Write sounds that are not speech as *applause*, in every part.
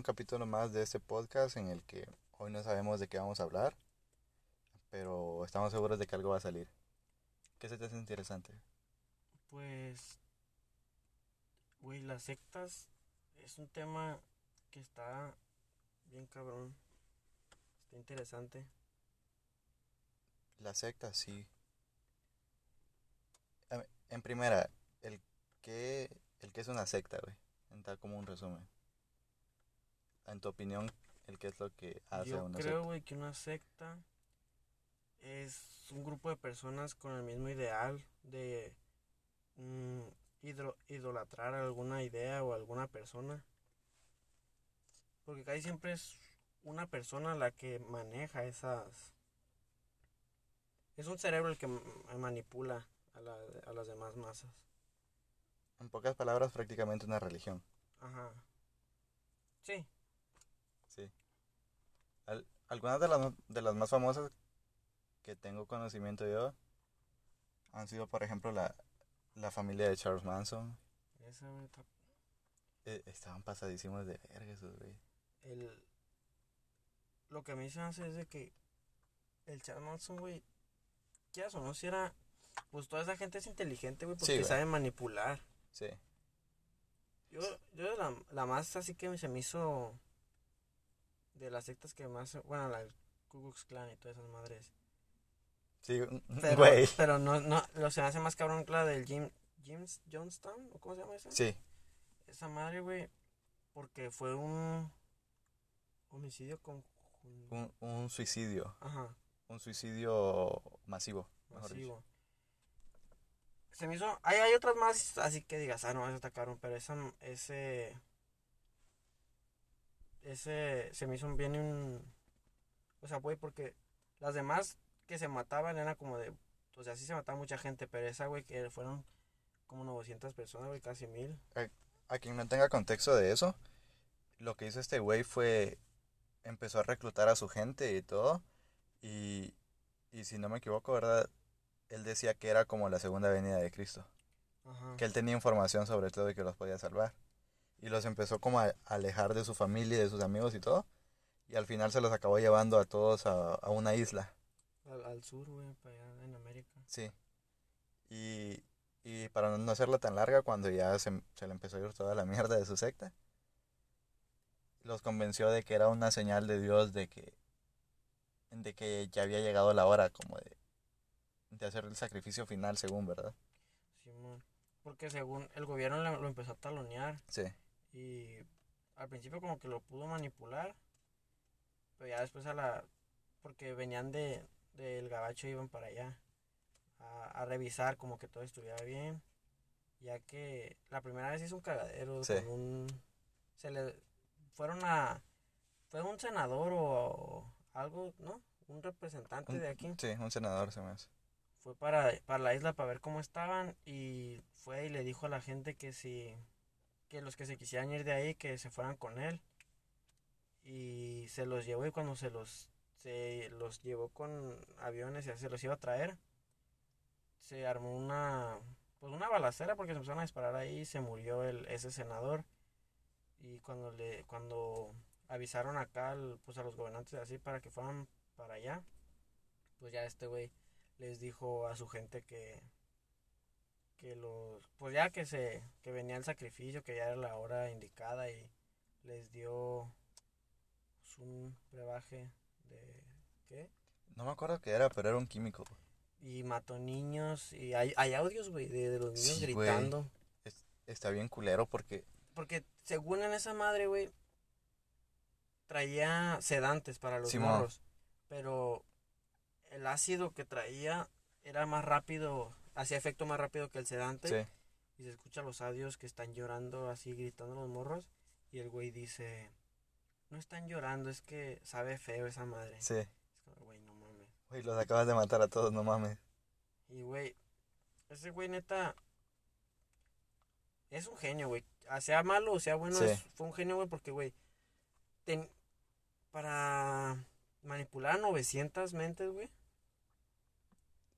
un capítulo más de este podcast en el que hoy no sabemos de qué vamos a hablar, pero estamos seguros de que algo va a salir. ¿Qué se te hace interesante? Pues, güey, las sectas es un tema que está bien cabrón. Está interesante. La secta, sí. En primera, el que, el que es una secta, güey. Da como un resumen. En tu opinión, el que es lo que hace Yo una creo, secta. güey, que una secta es un grupo de personas con el mismo ideal de mm, hidro- idolatrar alguna idea o alguna persona. Porque casi siempre es una persona la que maneja esas... Es un cerebro el que manipula a, la- a las demás masas. En pocas palabras, prácticamente una religión. Ajá. Sí. Al- algunas de las, de las más famosas que tengo conocimiento yo han sido, por ejemplo, la, la familia de Charles Manson. Esa, está- Eh, estaban pasadísimos de verga esos, güey. el lo que a mí se me hace es de que el Charles Manson, güey, quieras o no, si era, pues toda esa gente es inteligente, güey, porque güey. sabe manipular. Sí. Yo, yo la, la más así que se me hizo de las sectas que más, bueno, la del Ku Klux Klan y todas esas madres. Sí, Pero, güey. pero no, no, lo se me hace más cabrón que la del Jim, James Johnstown, ¿o cómo se llama esa? Sí, Esa madre, güey, porque fue un homicidio con... un, un suicidio. Ajá. Un suicidio masivo. mejor dicho. masivo. Se me hizo. Hay, hay otras más, así que digas, ah, no, eso está cabrón, pero esa, ese. Ese se me hizo bien un. O sea, güey, porque las demás que se mataban eran como de. O sea, sí se mataba mucha gente, pero esa, güey, que fueron como 900 personas, güey, casi mil. A quien no tenga contexto de eso, lo que hizo este güey fue empezó a reclutar a su gente y todo. Y, y si no me equivoco, ¿verdad? Él decía que era como la segunda venida de Cristo. Ajá. Que él tenía información sobre todo y que los podía salvar. Y los empezó como a alejar de su familia y de sus amigos y todo. Y al final se los acabó llevando a todos a, a una isla. Al, al sur, güey, para allá en América. Sí. Y, y para no hacerla tan larga, cuando ya se, se le empezó a ir toda la mierda de su secta, los convenció de que era una señal de Dios de que, de que ya había llegado la hora como de, de hacer el sacrificio final, según, ¿verdad? Simón. Porque según el gobierno lo empezó a talonear. Sí. Y al principio como que lo pudo manipular. Pero ya después a la... Porque venían de del gabacho iban para allá. A, a revisar como que todo estuviera bien. Ya que la primera vez hizo un cagadero Sí. con un... Se le... Fueron a... Fue un senador o, algo, ¿no? Un representante Un- de aquí Sí, un senador se me hace. fue para, para la isla para ver cómo estaban y fue y le dijo a la gente que si que los que se quisieran ir de ahí que se fueran con él. Y se los llevó y cuando se los se los llevó con aviones y se los iba a traer se armó una pues una balacera porque se empezaron a disparar ahí y se murió el ese senador. Y cuando le cuando avisaron acá al- pues a los gobernantes así para que fueran para allá pues ya este güey les dijo a su gente que que los pues ya que se que venía el sacrificio que ya era la hora indicada y les dio pues, un brebaje de qué No me acuerdo qué era, pero era un químico. y mató niños y hay, hay audios güey de, de los niños Sí, gritando. Es- está bien culero porque... porque según en esa madre güey traía sedantes para los morros pero el ácido que traía era más rápido hacía efecto más rápido que el sedante Sí. y se escucha los audios que están llorando así gritando los morros y el güey dice no están llorando es que sabe feo esa madre Sí. es como güey no mames Güey, los acabas de matar a todos, no mames. y güey ese güey neta es un genio güey Ah, sea malo o sea bueno Sí. es- fue un genio güey porque güey ten- para manipular a 900 mentes güey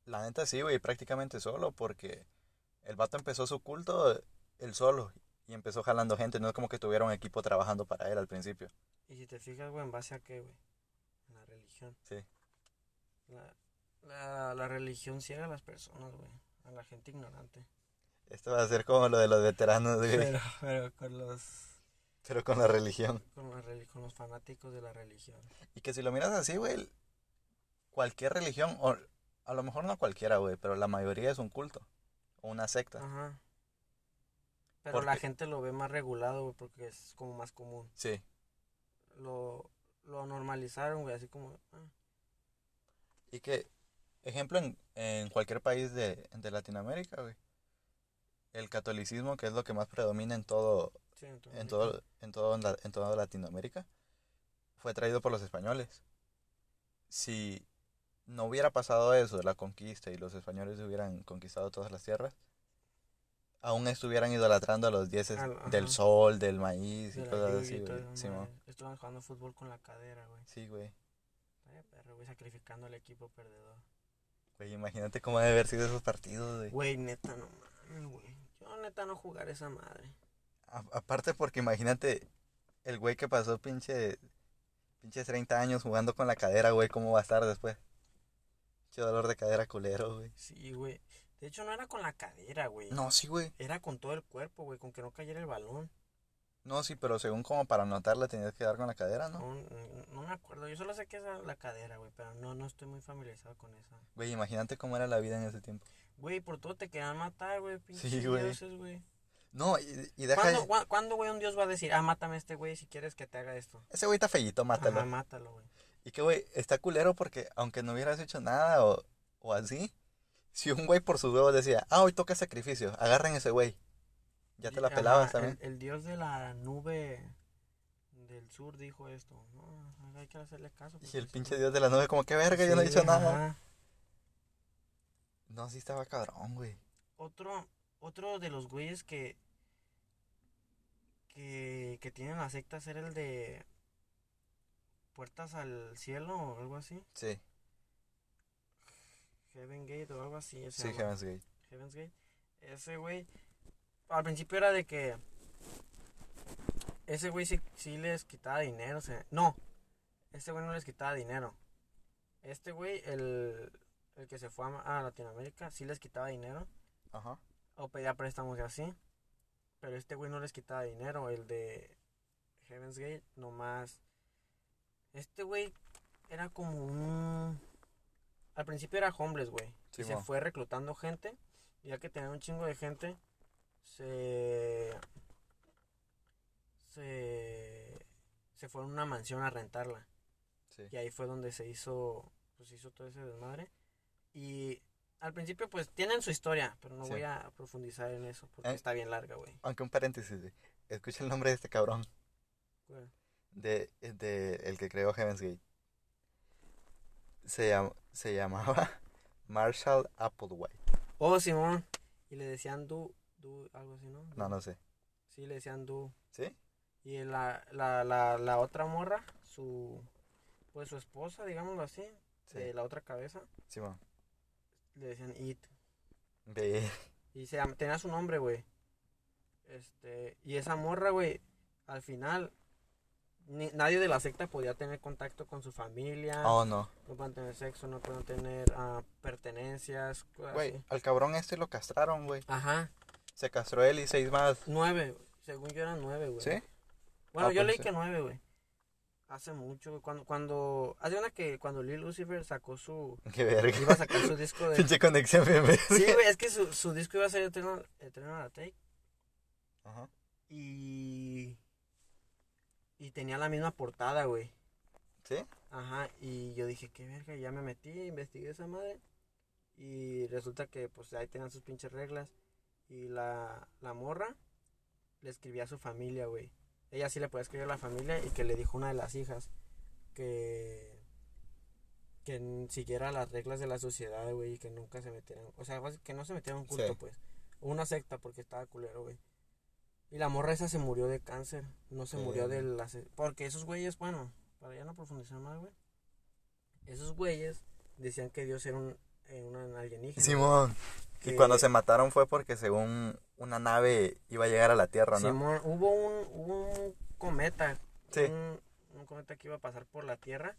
La neta sí, güey, prácticamente solo, porque el vato empezó su culto él solo. Y empezó jalando gente, no es como que tuviera un equipo trabajando para él al principio. Y si te fijas, güey, ¿en base a qué, güey? En la religión. Sí. La, la, la religión ciega a las personas, güey. A la gente ignorante. Esto va a ser como lo de los veteranos, güey. Pero, pero con los... Pero con la religión. Con, la con los fanáticos de la religión. Y que si lo miras así, güey, cualquier religión, o a lo mejor no cualquiera, güey, pero la mayoría es un culto. O una secta. Ajá. Pero la gente lo ve más regulado, güey, porque es como más común. Sí. Lo, lo normalizaron, güey, así como... ah, Y que, ejemplo, en, en cualquier país de, de Latinoamérica, güey, el catolicismo, que es lo que más predomina en todo, sí, en en todo, en todo, la- en toda Latinoamérica, fue traído por los españoles. Si no hubiera pasado eso de la conquista y los españoles hubieran conquistado todas las tierras, aún estuvieran idolatrando a los dioses Al- del sol, del maíz y de la cosas así, y güey. madre. Estaban jugando fútbol con la cadera, güey. Sí, güey. Ay, perro, güey, sacrificando al equipo perdedor. Güey, imagínate cómo debe haber sido esos partidos, güey. Güey, neta, no mames, güey. Yo neta no jugar esa madre. A- aparte porque imagínate el güey que pasó pinche pinches 30 años jugando con la cadera, güey, cómo va a estar después. Pinche dolor de cadera culero, güey. Sí, güey. De hecho, no era con la cadera, güey. No, sí, güey. Era con todo el cuerpo, güey, con que no cayera el balón. No, sí, pero según como para anotarla tenías que dar con la cadera, ¿no? No, no, me acuerdo. Yo solo sé que es la- cadera, güey, pero no, no estoy muy familiarizado con esa. Güey, imagínate cómo era la vida en ese tiempo. Güey, por todo te querían matar, güey, pinches Sí, güey. dioses, güey. No, y, y deja... ¿Cuándo, ¿Cuándo, güey, un dios va a decir, ah, mátame a este güey si quieres que te haga esto? Ese güey está fellito, mátalo. Ajá, mátalo, güey. Y que, güey, está culero porque aunque no hubieras hecho nada o, o así, si un güey por sus huevos decía, ah, hoy toca sacrificio, agarren ese güey. Ya te la pelabas el- también. El, dios de la nube del sur dijo esto. No, hay que hacerle caso. Y el pinche dios de la nube como que verga, yo no he dicho nada. No, sí estaba cabrón, güey. Otro, otro de los güeyes que, que, que tienen las sectas era el de Puertas al Cielo o algo así. Sí, Heaven Gate o algo así. sí, llama. Heaven's Gate. Heaven's Gate. Ese güey, al principio era de que ese güey sí, sí les quitaba dinero. O sea, no, ese güey no les quitaba dinero. Este güey, el, el que se fue a, a Latinoamérica, sí les quitaba dinero. Ajá. O pedía préstamos y así. Pero este güey no les quitaba dinero. El de Heaven's Gate, nomás. Este güey era como un. Al principio era homeless, güey. y se fue reclutando gente. Y ya que tenía un chingo de gente, se. Se. Se fue a una mansión a rentarla. Sí. Y ahí fue donde se hizo. Pues hizo todo ese desmadre. Y al principio, pues tienen su historia. Pero no Sí. voy a profundizar en eso. Porque Eh. está bien larga, güey. Aunque un paréntesis, güey. Escucha el nombre de este cabrón. Güey. De, de el que creó Heaven's Gate. Se, llam- se llamaba *laughs* Marshall Applewhite. Oh, Simón. Y le decían Du. Du, algo así, ¿no? No, no sé. Sí, le decían Du. ¿Sí? Y la, la, la, la otra morra, su. Pues su esposa, digámoslo así. Sí. De la otra cabeza. Simón. Le decían It. Ve. *laughs* Y se tenía su nombre, güey. Este, y esa morra, güey, al final, ni- nadie de la secta podía tener contacto con su familia. Oh, no. No pueden tener sexo, no pueden tener ah, pertenencias. Güey, al cabrón este lo castraron, güey. Ajá, Se castró él y seis más. nueve. Según yo eran nueve, güey. ¿Sí? Bueno, Ah, yo leí sí. que nueve, güey. Hace mucho, güey. Cuando, cuando, hace una que cuando Lil Lucifer sacó su, *laughs* Qué verga. iba a sacar su disco de... *laughs* Pinche conexión. Sí, güey, es que su, su disco iba a ser Eternal, Eternal Take. Ajá. Y. Y tenía la misma portada, güey. ¿Sí? Ajá. Y yo dije, qué verga. Y ya me metí, investigué esa madre. Y resulta que, pues ahí tenían sus pinches reglas. Y la, la morra le escribía a su familia, güey. Ella sí le podía escribir a la familia y que le dijo una de las hijas que. que siguiera las reglas de la sociedad, güey, y que nunca se metieran. O sea, que no se metieran un culto, Sí. pues. Una secta, porque estaba culero, güey. Y la morra esa se murió de cáncer. No se murió Eh. de la... Porque esos güeyes, bueno, para ya no profundizar más, güey. Esos güeyes decían que Dios era un, eh, un alienígena. Simón. Y cuando se mataron fue porque según una nave iba a llegar a la Tierra, ¿no? Simón, hubo un, hubo un cometa. Sí. Un, un cometa que iba a pasar por la Tierra.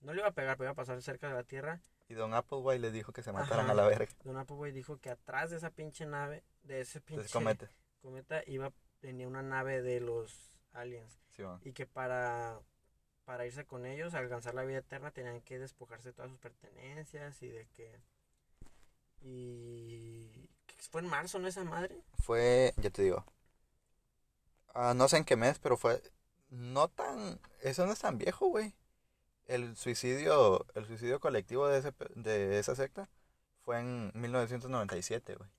No le iba a pegar, pero iba a pasar cerca de la Tierra. Y Don Applewhite les dijo que se mataran Ajá. a la verga. Don Appleboy dijo que atrás de esa pinche nave, de ese pinche Entonces comete. cometa, iba, tenía una nave de los aliens. Sí. Y que para, para irse con ellos, alcanzar la vida eterna, tenían que despojarse de todas sus pertenencias y de que... Y... ¿qué ¿Fue en marzo, no esa madre? Fue, ya te digo. ah, no sé en qué mes, pero fue no tan eso no es tan viejo, güey. El suicidio, el suicidio colectivo de ese de esa secta fue en 1997, güey.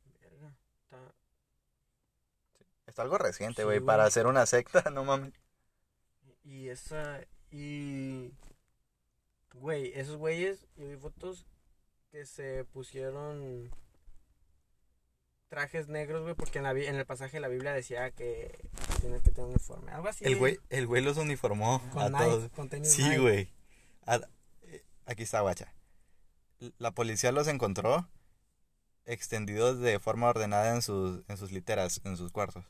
Está- algo reciente, güey, para hacer una secta, *laughs* no mames. Y esa. Y. Güey, esos güeyes, yo vi fotos que se pusieron trajes negros, güey, porque en, la, en el pasaje de la Biblia decía que tienes que tener un uniforme. Algo así. El güey, el güey los uniformó Con a Nike, todos. con tenis Sí, Nike. güey. A- eh, Aquí está, guacha. La policía los encontró extendidos de forma ordenada en sus, en sus literas, en sus cuartos,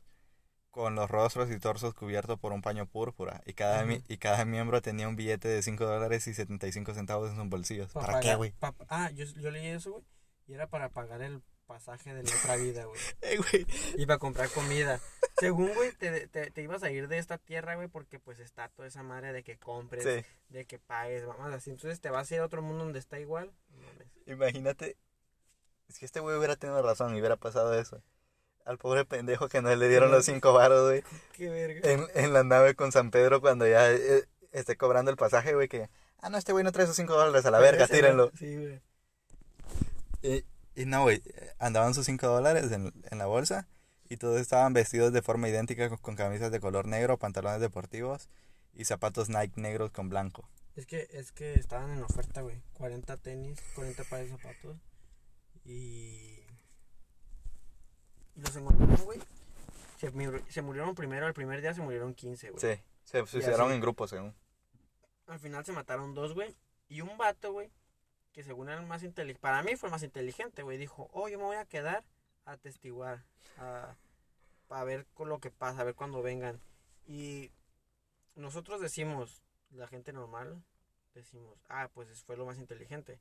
con los rostros y torsos cubiertos por un paño púrpura, y cada, mi- Ujú. y cada miembro tenía un billete de 5 dólares y 75 centavos en sus bolsillos. Pa' ¿Para qué, güey? pa- ah, yo, yo leí eso, güey. Y era para pagar el pasaje de la otra vida, güey. *laughs* Eh, güey. Y para comprar comida. Según, güey, te, te, te ibas a ir de esta tierra, güey, porque pues está toda esa madre de que compres, Sí, de que pagues, vamos así. Entonces te vas a ir a otro mundo donde está igual. Mames. imagínate. Si este güey hubiera tenido razón y hubiera pasado eso. Al pobre pendejo que no le dieron los 5 varos, güey. Qué verga. en, en la nave con San Pedro cuando ya eh, esté cobrando el pasaje, güey, que, ah, no, este güey no trae sus 5 dólares a la verga, tírenlo. Sí, güey. Y, y no, güey, andaban sus 5 dólares en, en la bolsa y todos estaban vestidos de forma idéntica con, con camisas de color negro, pantalones deportivos y zapatos Nike negros con blanco. Es que, es que estaban en oferta, güey. 40 tenis, 40 pares de zapatos. Y. Los encontraron, güey. Se, se murieron primero, el primer día se murieron 15, güey. Sí, se suicidaron así. en grupos, según. Al final se mataron dos, güey. Y un vato, güey, que según era el más inteligente. Para mí fue el más inteligente, güey. Dijo, oh, yo me voy a quedar a testiguar. A, para ver con lo que pasa, a ver cuando vengan. Y nosotros decimos, la gente normal, decimos, ah, pues fue lo más inteligente.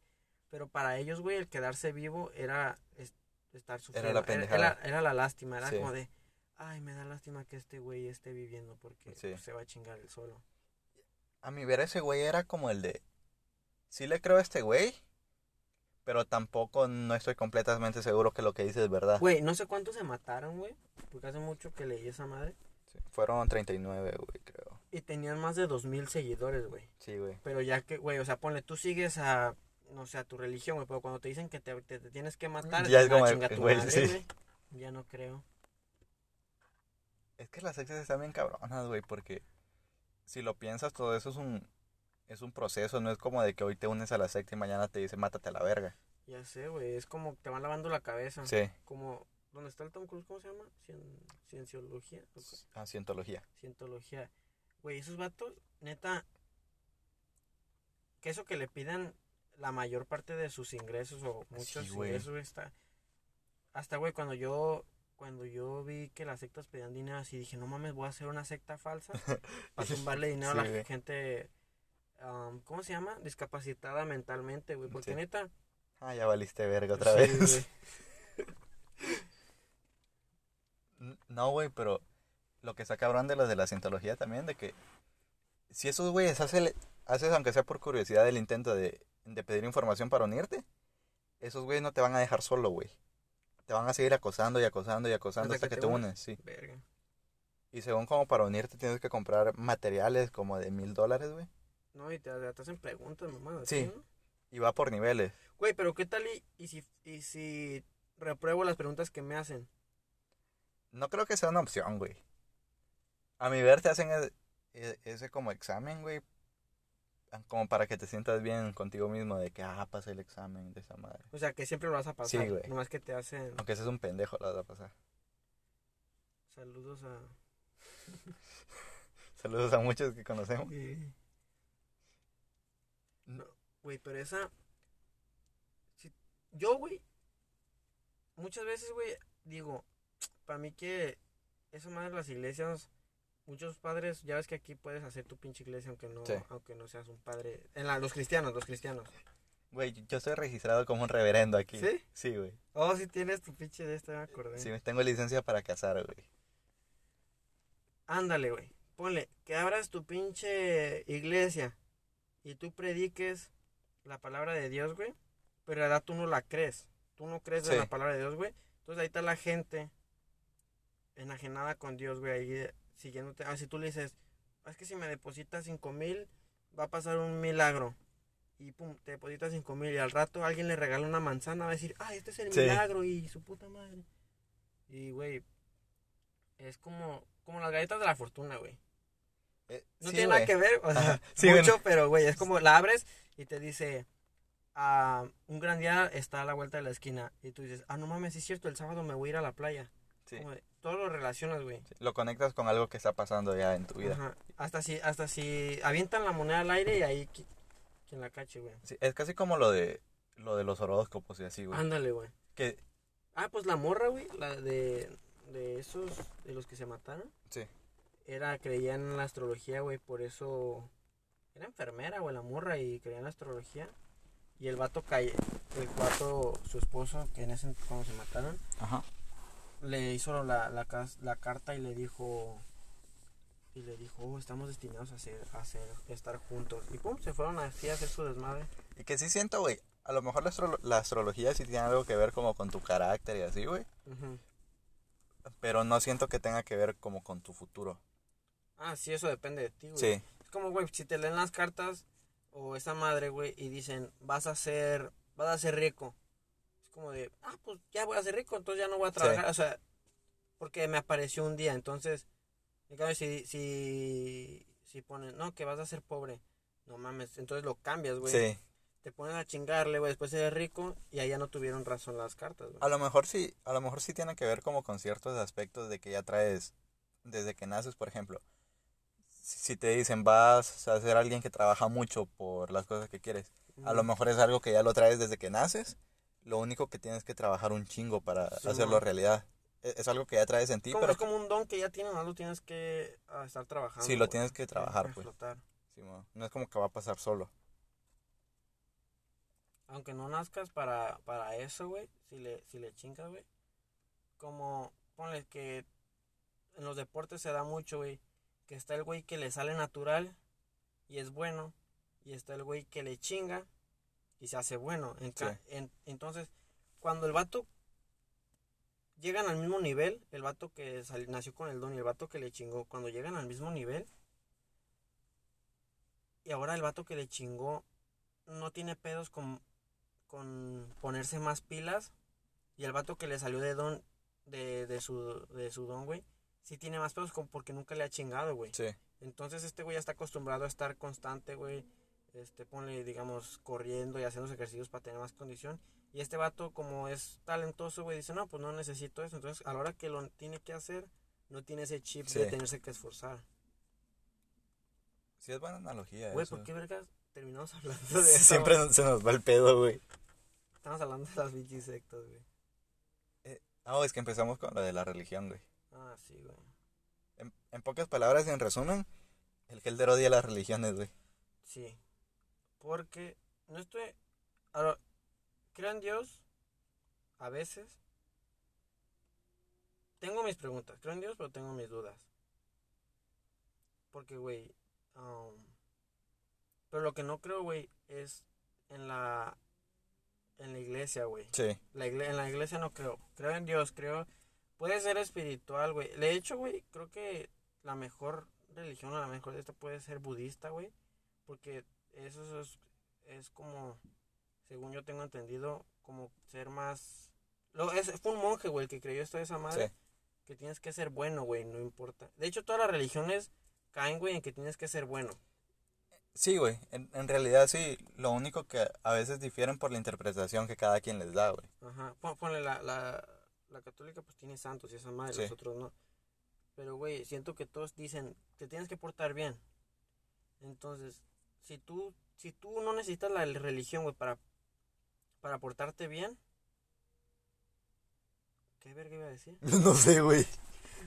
Pero para ellos, güey, el quedarse vivo era es- estar sufriendo. la Era, pendejada. era- era la lástima, era Sí. como de, ay, me da lástima que este güey esté viviendo porque Sí. pues, se va a chingar el solo. A mi ver, ese güey era como el de, sí le creo a este güey, pero tampoco no estoy completamente seguro que lo que dice es verdad. Güey, no sé cuántos se mataron, güey. Porque hace mucho que leí esa madre. Sí, fueron 39, güey, creo. Y tenían más de dos mil seguidores, güey. Sí, güey. Pero ya que, güey, o sea, ponle, tú sigues a, no sé, a tu religión, güey. Pero cuando te dicen que te, te- te tienes que matar, Ya es ah, como, chinga tu güey, *laughs* madre, sí. güey. Ya no creo. Es que las sectas están bien cabronas, güey, porque si lo piensas, todo eso es un, es un proceso, no es como de que hoy te unes a la secta y mañana te dice mátate a la verga. Ya sé, güey. Es como te van lavando la cabeza. Sí, Como, ¿dónde está el Tom Cruise? ¿Cómo se llama? Cien- cienciología. ¿o qué? a cientología. Cientología. Güey, esos vatos, neta, que eso que le pidan la mayor parte de sus ingresos o muchos Sí, ingresos, está... Hasta, güey, cuando yo, cuando yo vi que las sectas pedían dinero así, dije, no mames, voy a hacer una secta falsa *laughs* para tumbarle dinero Sí, a la güey. gente, um, ¿cómo se llama? Discapacitada mentalmente, güey, porque Sí. neta... Ah, ya valiste verga otra sí, vez. güey. *laughs* No, güey, pero lo que está cabrón de los de la cientología también, de que si esos güeyes hace- haces, aunque sea por curiosidad, el intento de, de pedir información para unirte, esos güeyes no te van a dejar solo, güey. Te van a seguir acosando y acosando y acosando Hasta hasta, que que, te unes, sí. Verga. Y según como para unirte tienes que comprar materiales como de mil dólares, güey. No, y te, te hacen preguntas, mamá. Sí. ¿no? Y va por niveles. Güey, pero ¿qué tal y, y si, y si repruebo las preguntas que me hacen? No creo que sea una opción, güey. A mi ver te hacen e- e- ese como examen, güey. Como para que te sientas bien contigo mismo de que, ah, pasé el examen de esa madre. O sea, que siempre lo vas a pasar. Sí, güey. Nomás que te hacen Aunque seas un pendejo, lo vas a pasar. saludos a... *laughs* Saludos a muchos que conocemos. No, güey, pero esa... si- Yo, güey, muchas veces, güey, digo, para mí que eso más de las iglesias, muchos padres, ya ves que aquí puedes hacer tu pinche iglesia aunque no, Sí. aunque no seas un padre. En la, los cristianos, los cristianos. Güey, yo estoy registrado como un reverendo aquí. ¿Sí? Sí, güey. Oh, si tienes tu pinche de esta, me acordé. Sí, tengo licencia para casar, güey. Ándale, güey. Ponle, que abras tu pinche iglesia y tú prediques la palabra de Dios, güey. Pero en verdad tú no la crees. Tú no crees Sí. en la palabra de Dios, güey. Entonces ahí está la gente enajenada con Dios, güey. Ahí siguiéndote. Ah, si tú le dices, es que si me depositas cinco mil, va a pasar un milagro. Y pum, te depositas cinco mil. Y al rato alguien le regala una manzana. Va a decir, ah, este es el Sí. milagro. Y su puta madre. Y, güey, es como, como las galletas de la fortuna, güey. Eh, No sí, tiene nada que ver, o sea, sí, mucho, bueno. pero güey, es como la abres y te dice, ah, un gran día está a la vuelta de la esquina. Y tú dices, ah, no mames, es cierto, el sábado me voy a ir a la playa. Sí. Como de- todo lo relacionas, güey. Lo conectas con algo que está pasando ya en tu vida. Ajá. Hasta si, hasta si avientan la moneda al aire y ahí qui- quien la cache, güey. Sí, es casi como lo de lo de los horóscopos y así, güey. Ándale, güey. Que Ah, pues la morra, güey, la de, de esos, de los que se mataron. sí. Era, creía en la astrología, güey, por eso... Era enfermera, güey, la morra, y creía en la astrología. Y el vato cae, el vato, su esposo, que en ese cuando se mataron, Ajá. Le hizo la, la, carta y le dijo... Y le dijo, "Oh, estamos destinados a ser, a ser, a estar juntos. Y pum, se fueron así a hacer su desmadre. Y que sí siento, güey, a lo mejor la, astro- la astrología sí tiene algo que ver como con tu carácter y así, güey. Pero no siento que tenga que ver como con tu futuro. Ah, sí, eso depende de ti, güey. Sí. Es como, güey, si te leen las cartas o esa madre, güey, y dicen, vas a ser, vas a ser rico. Como de, ah, pues ya voy a ser rico, entonces ya no voy a trabajar. O sea, porque me apareció un día. Entonces, en cambio, si, si, si ponen, no, que vas a ser pobre. No mames, entonces lo cambias, güey. Sí. Te pones a chingarle, güey, después eres rico y allá no tuvieron razón las cartas, güey. A lo mejor sí, a lo mejor sí tiene que ver como con ciertos aspectos de que ya traes desde que naces, por ejemplo. Si te dicen vas a ser alguien que trabaja mucho por las cosas que quieres, a lo mejor es algo que ya lo traes desde que naces. Lo único que tienes que trabajar un chingo para Sí, hacerlo man. realidad. E- Es algo que ya traes en ti, Como- pero es como un don que ya tienes, no lo tienes que ah, estar trabajando. Sí, lo tienes que trabajar, que pues. sí, no es como que va a pasar solo. aunque no nazcas para, para eso, güey, si le, si le chingas, güey, como, ponle que en los deportes se da mucho, güey, que está el güey que le sale natural y es bueno, y está el güey que le chinga y se hace bueno. En ca- Sí. en- entonces, cuando el vato llegan al mismo nivel, el vato que sal- nació con el don y el vato que le chingó, cuando llegan al mismo nivel, y ahora el vato que le chingó no tiene pedos con, con ponerse más pilas, y el vato que le salió de don, de, de su, de su don, güey, sí tiene más pedos con, porque nunca le ha chingado, güey. Sí. Entonces este güey ya está acostumbrado a estar constante, güey. Este, ponle, digamos, corriendo y haciendo ejercicios para tener más condición. Y este vato, como es talentoso, güey, dice, no, pues no necesito eso. Entonces, a la hora que lo tiene que hacer, no tiene ese chip de tenerse que esforzar. Sí, es buena analogía. Güey. ¿por qué vergas terminamos hablando *laughs* de eso? Siempre se nos va el pedo, güey. Estamos hablando de las bichis sectas, güey. Ah, es que empezamos con lo de la religión, güey. Ah, sí, güey. En, en pocas palabras y en resumen, el Helder odia las religiones, güey. Sí. Porque no estoy. Ahora, creo en Dios. A veces. Tengo mis preguntas. Creo en Dios, pero tengo mis dudas. Porque, güey. um, pero lo que no creo, güey, es en la. En la iglesia, güey. Sí. La igle- en la iglesia no creo. Creo en Dios, creo. Puede ser espiritual, güey. De hecho, güey, creo que la mejor religión, o la mejor de esta puede ser budista, güey. Porque eso es, es como, según yo tengo entendido, como ser más... Lo, es, fue un monje, güey, el que creyó esto de esa madre. Sí. Que tienes que ser bueno, güey, no importa. De hecho, todas las religiones caen, güey, en que tienes que ser bueno. Sí, güey. En, en realidad sí. Lo único que a veces difieren por la interpretación que cada quien les da, güey. Ajá. Pon- Ponle la, la, la católica, pues tiene santos y esa madre, Sí. los otros no. Pero, güey, siento que todos dicen, te tienes que portar bien. Entonces, si tú, si tú no necesitas la religión, güey, para, para portarte bien, ¿Qué verga iba a decir? *laughs* no sé, güey.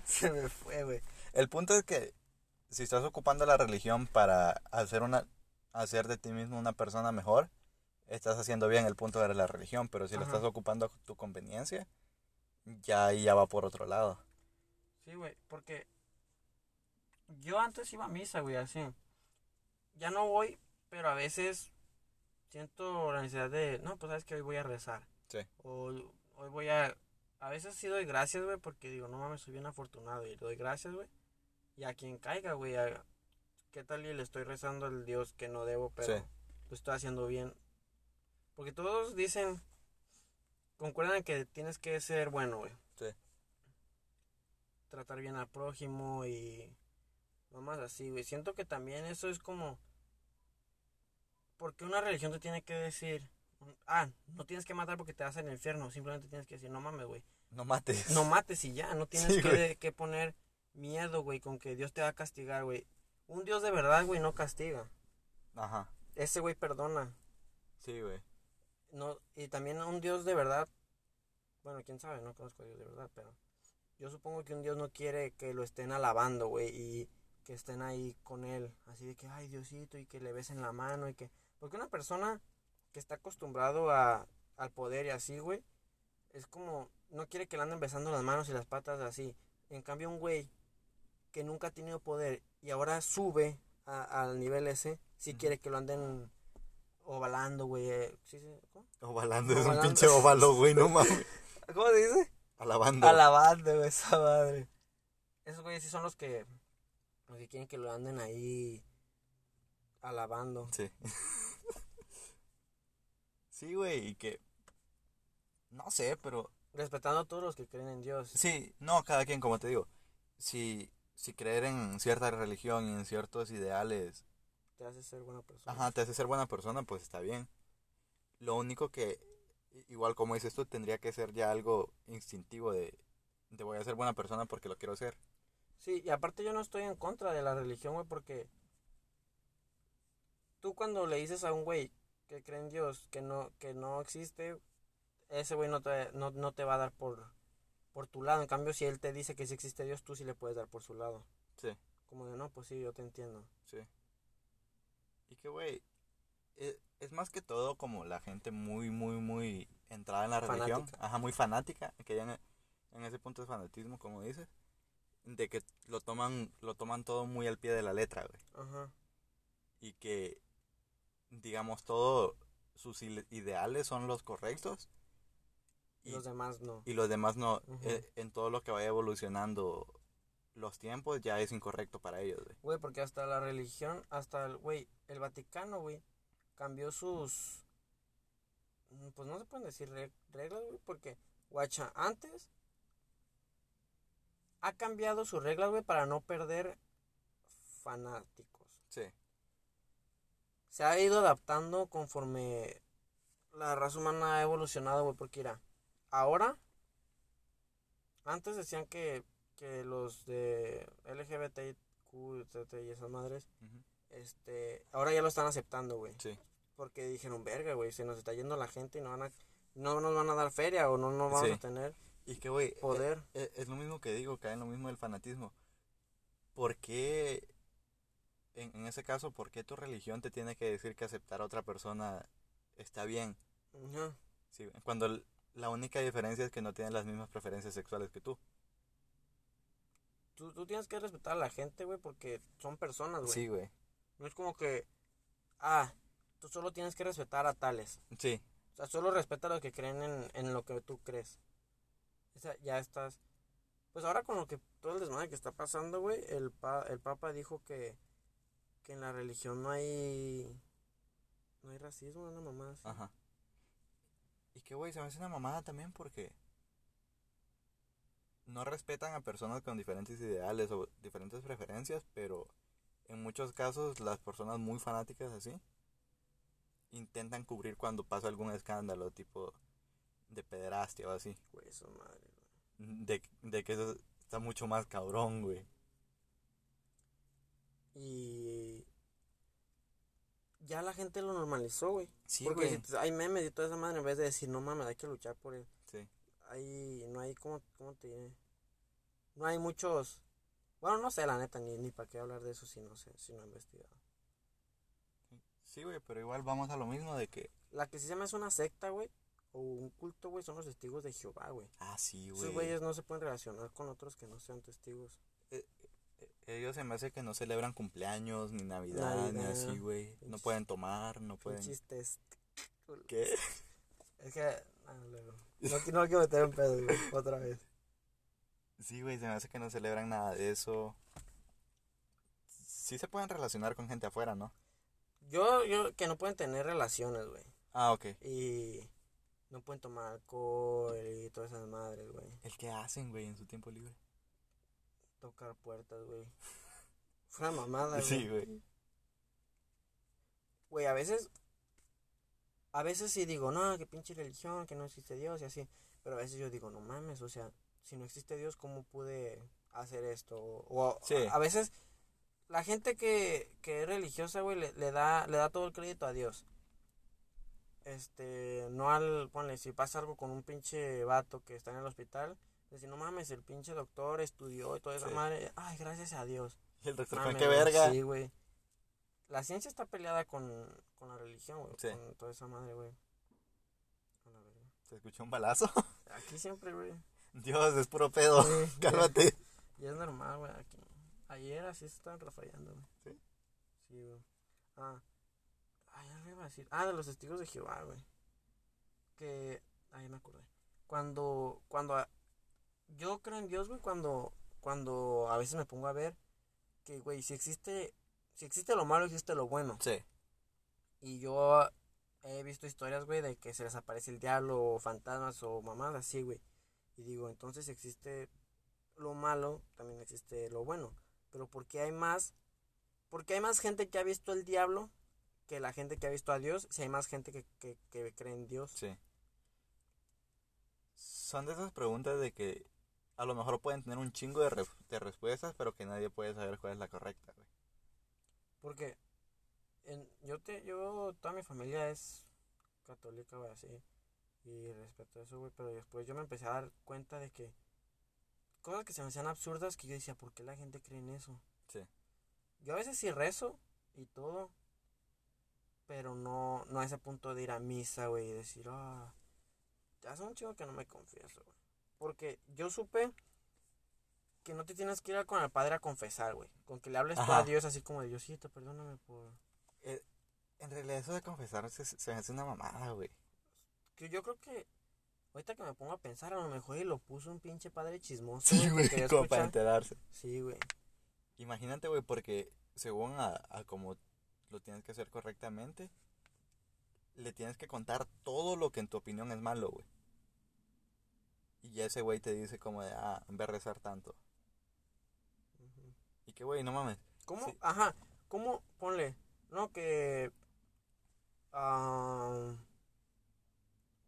Se me fue, güey. El punto es que si estás ocupando la religión para hacer una hacer de ti mismo una persona mejor, estás haciendo bien el punto de la religión, pero si lo estás ocupando a tu conveniencia, ya ahí ya va por otro lado. Sí, güey, porque yo antes iba a misa, güey, así. Ya no voy, pero a veces siento la necesidad de, no, pues sabes que hoy voy a rezar. Sí. O hoy voy a... A veces sí doy gracias, güey, porque digo, no mames, soy bien afortunado y le doy gracias, güey. Y a quien caiga, güey, a- ¿qué tal y le estoy rezando al Dios que no debo, pero Sí. lo estoy haciendo bien? Porque todos dicen, concuerdan en que tienes que ser bueno, güey. Sí. Tratar bien al prójimo y mamás así, güey. Siento que también eso es como... Porque una religión te tiene que decir, ah, no tienes que matar porque te vas al infierno. Simplemente tienes que decir, no mames, güey. No mates. No mates y ya, no tienes Sí, que, que poner miedo, güey, con que Dios te va a castigar, güey. Un Dios de verdad, güey, no castiga. Ajá. Ese güey perdona. Sí, güey. No, y también un Dios de verdad, bueno, quién sabe, no conozco a Dios de verdad, pero yo supongo que un Dios no quiere que lo estén alabando, güey, y que estén ahí con él, así de que, ay, Diosito, y que le besen la mano, y que... Porque una persona que está acostumbrado a, al poder y así, güey, es como, no quiere que le anden besando las manos y las patas así. En cambio, un güey que nunca ha tenido poder y ahora sube a- al nivel ese, sí Ujú. quiere que lo anden ovalando, güey. eh, ¿sí, sí? ¿Cómo? Ovalando es un pinche óvalo, güey, no mames. *laughs* ¿Cómo se dice? Alabando. Alabando, güey, esa madre. Esos güeyes sí son los que, los que quieren que lo anden ahí alabando. Sí. *laughs* sí, güey, y que... No sé, pero... Respetando a todos los que creen en Dios. Sí, no, cada quien, como te digo. Si, si creer en cierta religión y en ciertos ideales, Te hace ser buena persona. ajá, te hace ser buena persona, pues está bien. Lo único que, igual como dices tú, tendría que ser ya algo instintivo de, de voy a ser buena persona porque lo quiero ser. Sí, y aparte yo no estoy en contra de la religión, güey, porque tú cuando le dices a un güey que cree en Dios que no, que no existe, ese güey no te, no, no te va a dar por, por tu lado. En cambio, si él te dice que sí existe Dios, tú sí le puedes dar por su lado. Sí. Como de, no, pues sí, yo te entiendo. Sí. Y que, güey, e- es, más que todo como la gente muy, muy, muy entrada en la religión. Ajá, muy fanática, que ya en, en ese punto es fanatismo, como dices. De que lo toman, lo toman todo muy al pie de la letra, güey. Ajá. Y que, digamos, todo sus ideales son los correctos. Y los demás no. y los demás no. Eh, en todo lo que vaya evolucionando los tiempos ya es incorrecto para ellos, güey. Güey, porque hasta la religión, hasta el, güey, el Vaticano, güey, cambió sus, mm, pues no se pueden decir reg- reglas, güey, porque, guacha, antes ha cambiado sus reglas, güey, para no perder fanáticos. Sí. Se ha ido adaptando conforme la raza humana ha evolucionado, güey, porque mira, ahora, antes decían que, que los de LGBTQ, y esas madres, este, ahora ya lo están aceptando, güey. Sí. Porque dijeron, verga, güey, se nos está yendo la gente y no van a, no nos van a dar feria o no nos vamos Sí. a tener Y que, güey, poder. Eh, Es lo mismo que digo, cae en lo mismo del fanatismo. ¿Por qué, en, en ese caso, por qué tu religión te tiene que decir que aceptar a otra persona está bien? Sí, cuando la única diferencia es que no tienen las mismas preferencias sexuales que tú. Tú, tú tienes que respetar a la gente, güey, porque son personas, güey. Sí, güey. No es como que, ah, tú solo tienes que respetar a tales. Sí, O sea, solo respeta a los que creen en, en lo que tú crees. O sea, ya estás. Pues ahora con lo que todo el desmadre que está pasando, güey, el, pa, el Papa dijo que, que en la religión no hay. No hay racismo, una mamá así. ajá. Y que, güey, se me hace una mamada también porque no respetan a personas con diferentes ideales o diferentes preferencias, pero en muchos casos las personas muy fanáticas así intentan cubrir cuando pasa algún escándalo tipo de pederastia o así. Güey, eso madre. De, de que eso está mucho más cabrón, güey. Y. Ya la gente lo normalizó, güey. Sí, Porque güey. si hay memes y toda esa madre, en vez de decir, no mames, hay que luchar por él. Sí. hay, no hay, ¿cómo, cómo te diré? No hay muchos, bueno, no sé la neta, ni, ni para qué hablar de eso si no sé, si no he investigado. Sí, güey, pero igual vamos a lo mismo de que... La que sí se llama es una secta, güey, o un culto, güey, son los testigos de Jehová, güey. Ah, sí, güey. Esos güeyes no se pueden relacionar con otros que no sean testigos. Eh, eh, Ellos se me hace que no celebran cumpleaños, ni Navidad, ni así, güey. No pueden tomar, no pueden... Chistes. ¿Qué? Es que, ah. No, no quiero meter en pedo, güey, *laughs* otra vez. Sí, güey, se me hace que no celebran nada de eso. Sí se pueden relacionar con gente afuera, ¿no? Yo, yo, que no pueden tener relaciones, güey. Ah, ok. Y no pueden tomar alcohol y todas esas madres, güey. ¿El que hacen, güey, en su tiempo libre? Tocar puertas, güey. Fue una mamada, *laughs* güey. Sí, güey. Güey, a veces. A veces sí digo, no, que pinche religión, que no existe Dios y así. Pero a veces yo digo, no mames, o sea, si no existe Dios, ¿cómo pude hacer esto? O Sí. a, a veces la gente que, que es religiosa, güey, le, le da, le da todo el crédito a Dios. Este, no al, ponle, si pasa algo con un pinche vato que está en el hospital, decir, no mames, el pinche doctor estudió y toda esa Sí. madre, ay, gracias a Dios. Y *laughs* el doctor, Mames, ¿con qué güey, verga? Sí, güey. La ciencia está peleada con, con la religión, güey. Sí. Con toda esa madre, güey. ¿Se escuchó un balazo? *laughs* Aquí siempre, güey. Dios, es puro pedo. Sí, ya- *laughs* Cálmate. Ya es normal, güey. Aquí. Ayer así se estaban rafallando, güey. ¿Sí? Sí, güey. Ah. Ay, iba a decir. Ah, de los testigos de Jehová, güey. Que. Ay, me acordé. Cuando. Cuando. a- Yo creo en Dios, güey, cuando. Cuando a veces me pongo a ver. Que, güey, si existe. Si existe lo malo, existe lo bueno. Sí. Y yo he visto historias, güey, de que se les aparece el diablo o fantasmas o mamadas así, güey. Y digo, entonces existe lo malo, también existe lo bueno. Pero ¿por qué hay más? Porque hay más gente que ha visto el diablo que la gente que ha visto a Dios. Si hay más gente que, que, que cree en Dios. Sí. Son de esas preguntas de que a lo mejor pueden tener un chingo de, re- de respuestas, pero que nadie puede saber cuál es la correcta, güey. Porque en, yo te, yo, toda mi familia es católica, güey, así. Y respeto eso, güey. Pero después yo me empecé a dar cuenta de que cosas que se me hacían absurdas que yo decía, ¿por qué la gente cree en eso? Sí. Yo a veces sí rezo y todo. Pero no, no a ese punto de ir a misa, güey, y decir, ah, ya hace un chingo que no me confieso, güey. Porque yo supe que no te tienes que ir con el padre a confesar, güey. Con que le hables tú a. Dios así como de Diosito, perdóname por... En realidad eso de confesarse se, se me hace una mamada, güey. Que yo creo que ahorita que me pongo a pensar, a lo mejor y lo puso un pinche padre chismoso. Sí, güey, como para enterarse. Sí, güey. Imagínate, güey, porque según a, a como lo tienes que hacer correctamente, le tienes que contar todo lo que en tu opinión es malo, güey. Y ya ese güey te dice como de, ah, en vez de rezar tanto. Y que, güey, no mames. ¿Cómo? Sí. Ajá. ¿Cómo? Ponle. No, que. ah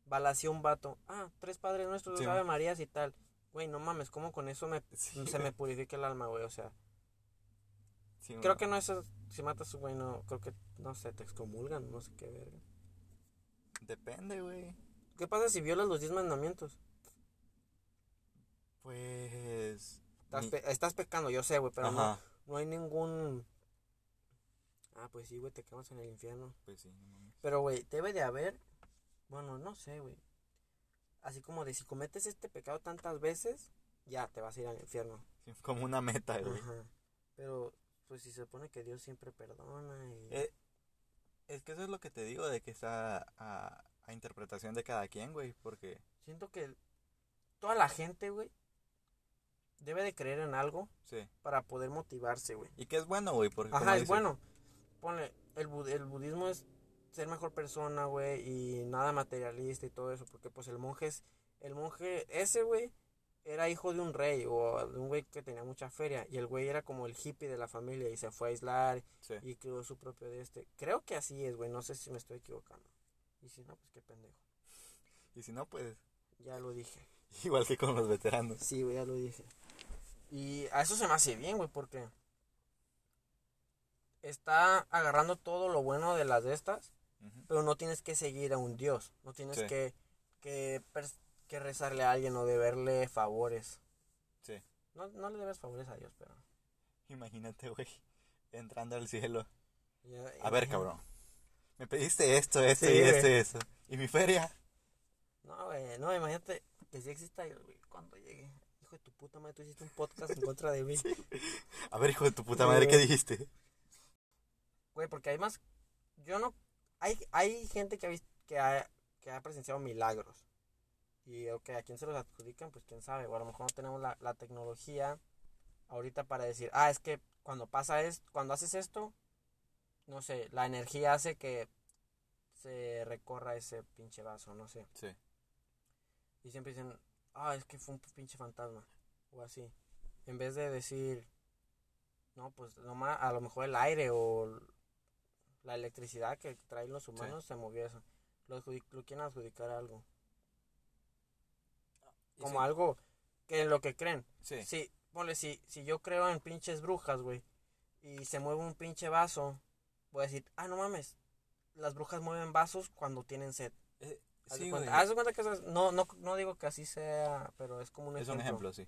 balació un vato. Ah, tres padres nuestros, Sí, dos Ave. Marías y tal. Güey, no mames, ¿cómo con eso me, *laughs* Sí, se me purifica el alma, güey? O sea, Sí, creo no. que no es. Si matas a un güey, no. Creo que, no sé, te excomulgan, no sé qué verga. Depende, güey. ¿Qué pasa si violas los diez mandamientos? Pues... Estás, ni- pe- estás pecando, yo sé, güey, pero no, no hay ningún. Ah, pues sí, güey, te quemas en el infierno. Pues sí, no mames. Pero, güey, debe de haber. Bueno, no sé, güey. Así como de si cometes este pecado tantas veces, ya te vas a ir al infierno. Sí, Como una meta, güey. Ajá. Pero, pues si se supone que Dios siempre perdona y. Eh, es que eso es lo que te digo, de que está a, a interpretación de cada quien, güey, porque... Siento que toda la gente, güey, debe de creer en algo Sí. para poder motivarse, güey. Y que es bueno, güey, porque... Ajá, es bueno. Ponle, el, bud- el budismo es ser mejor persona, güey, y nada materialista y todo eso, porque pues el monje es, el monje, ese güey, era hijo de un rey o de un güey que tenía mucha feria, y el güey era como el hippie de la familia y se fue a aislar Sí. y creó su propio de este. Creo que así es, güey, no sé si me estoy equivocando. Y si no, pues qué pendejo. Y si no, pues... Ya lo dije. *laughs* Igual que con los veteranos. Sí, güey, ya lo dije. Y a eso se me hace bien, güey, porque está agarrando todo lo bueno de las de estas pero no tienes que seguir a un dios, no tienes Sí. que, que, que rezarle a alguien o deberle favores. Sí. No, no le debes favores a Dios, pero... Imagínate, güey, entrando al cielo. ya- A ver, cabrón. Me pediste esto, esto Sí, y esto y esto. ¿Y mi feria? No, güey, no, imagínate que si exista Dios, güey, cuando llegue. Hijo de tu puta madre, tú hiciste un podcast en contra de mí. *laughs* A ver, hijo de tu puta madre, ¿qué dijiste? Güey, porque hay más. Yo no. Hay, hay gente que ha, visto, que, ha, que ha presenciado milagros. Y ok, a quién se los adjudican, pues quién sabe. O a lo mejor no tenemos la, la tecnología ahorita para decir, ah, es que cuando pasa esto, cuando haces esto, no sé, la energía hace que se recorra ese pinche vaso, no sé. Sí. Y siempre dicen, ah, es que fue un pinche fantasma. O así. En vez de decir, no, pues nomás a lo mejor el aire o la electricidad que traen los humanos se movió eso. Lo, lo quieren adjudicar a algo. Como sí. algo que en lo que creen. Sí. Sí, ponle, si, si yo creo en pinches brujas, güey, y se mueve un pinche vaso, voy a decir, ah, no mames, las brujas mueven vasos cuando tienen sed. Eh, Haz de cuenta, haz de cuenta que eso es- no, no, no digo que así sea, pero es como un Es ejemplo. un ejemplo, sí.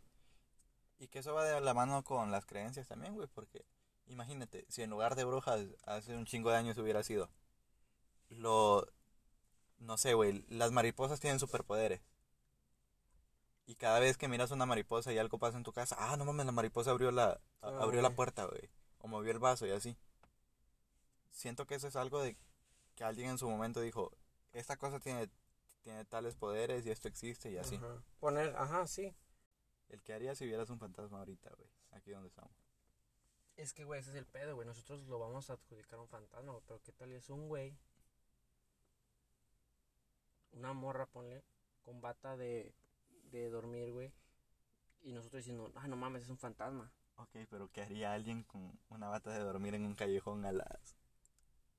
Y que eso va de la mano con las creencias también, güey, porque imagínate, si en lugar de brujas hace un chingo de años hubiera sido lo no sé, güey, las mariposas tienen superpoderes. Y cada vez que miras una mariposa y algo pasa en tu casa, ah, no mames, la mariposa abrió la a- Ah, abrió la puerta, güey, o movió el vaso y así. Siento que eso es algo de que alguien en su momento dijo, esta cosa tiene tiene tales poderes y esto existe y así. Ajá. Poner, ajá, sí. El que haría si vieras un fantasma ahorita, güey. Aquí donde estamos. Es que, güey, ese es el pedo, güey. Nosotros lo vamos a adjudicar a un fantasma. Pero ¿qué tal es un güey? Una morra, ponle, con bata de, de dormir, güey. Y nosotros diciendo, ah, no mames, es un fantasma. Ok, pero ¿qué haría alguien con una bata de dormir en un callejón a las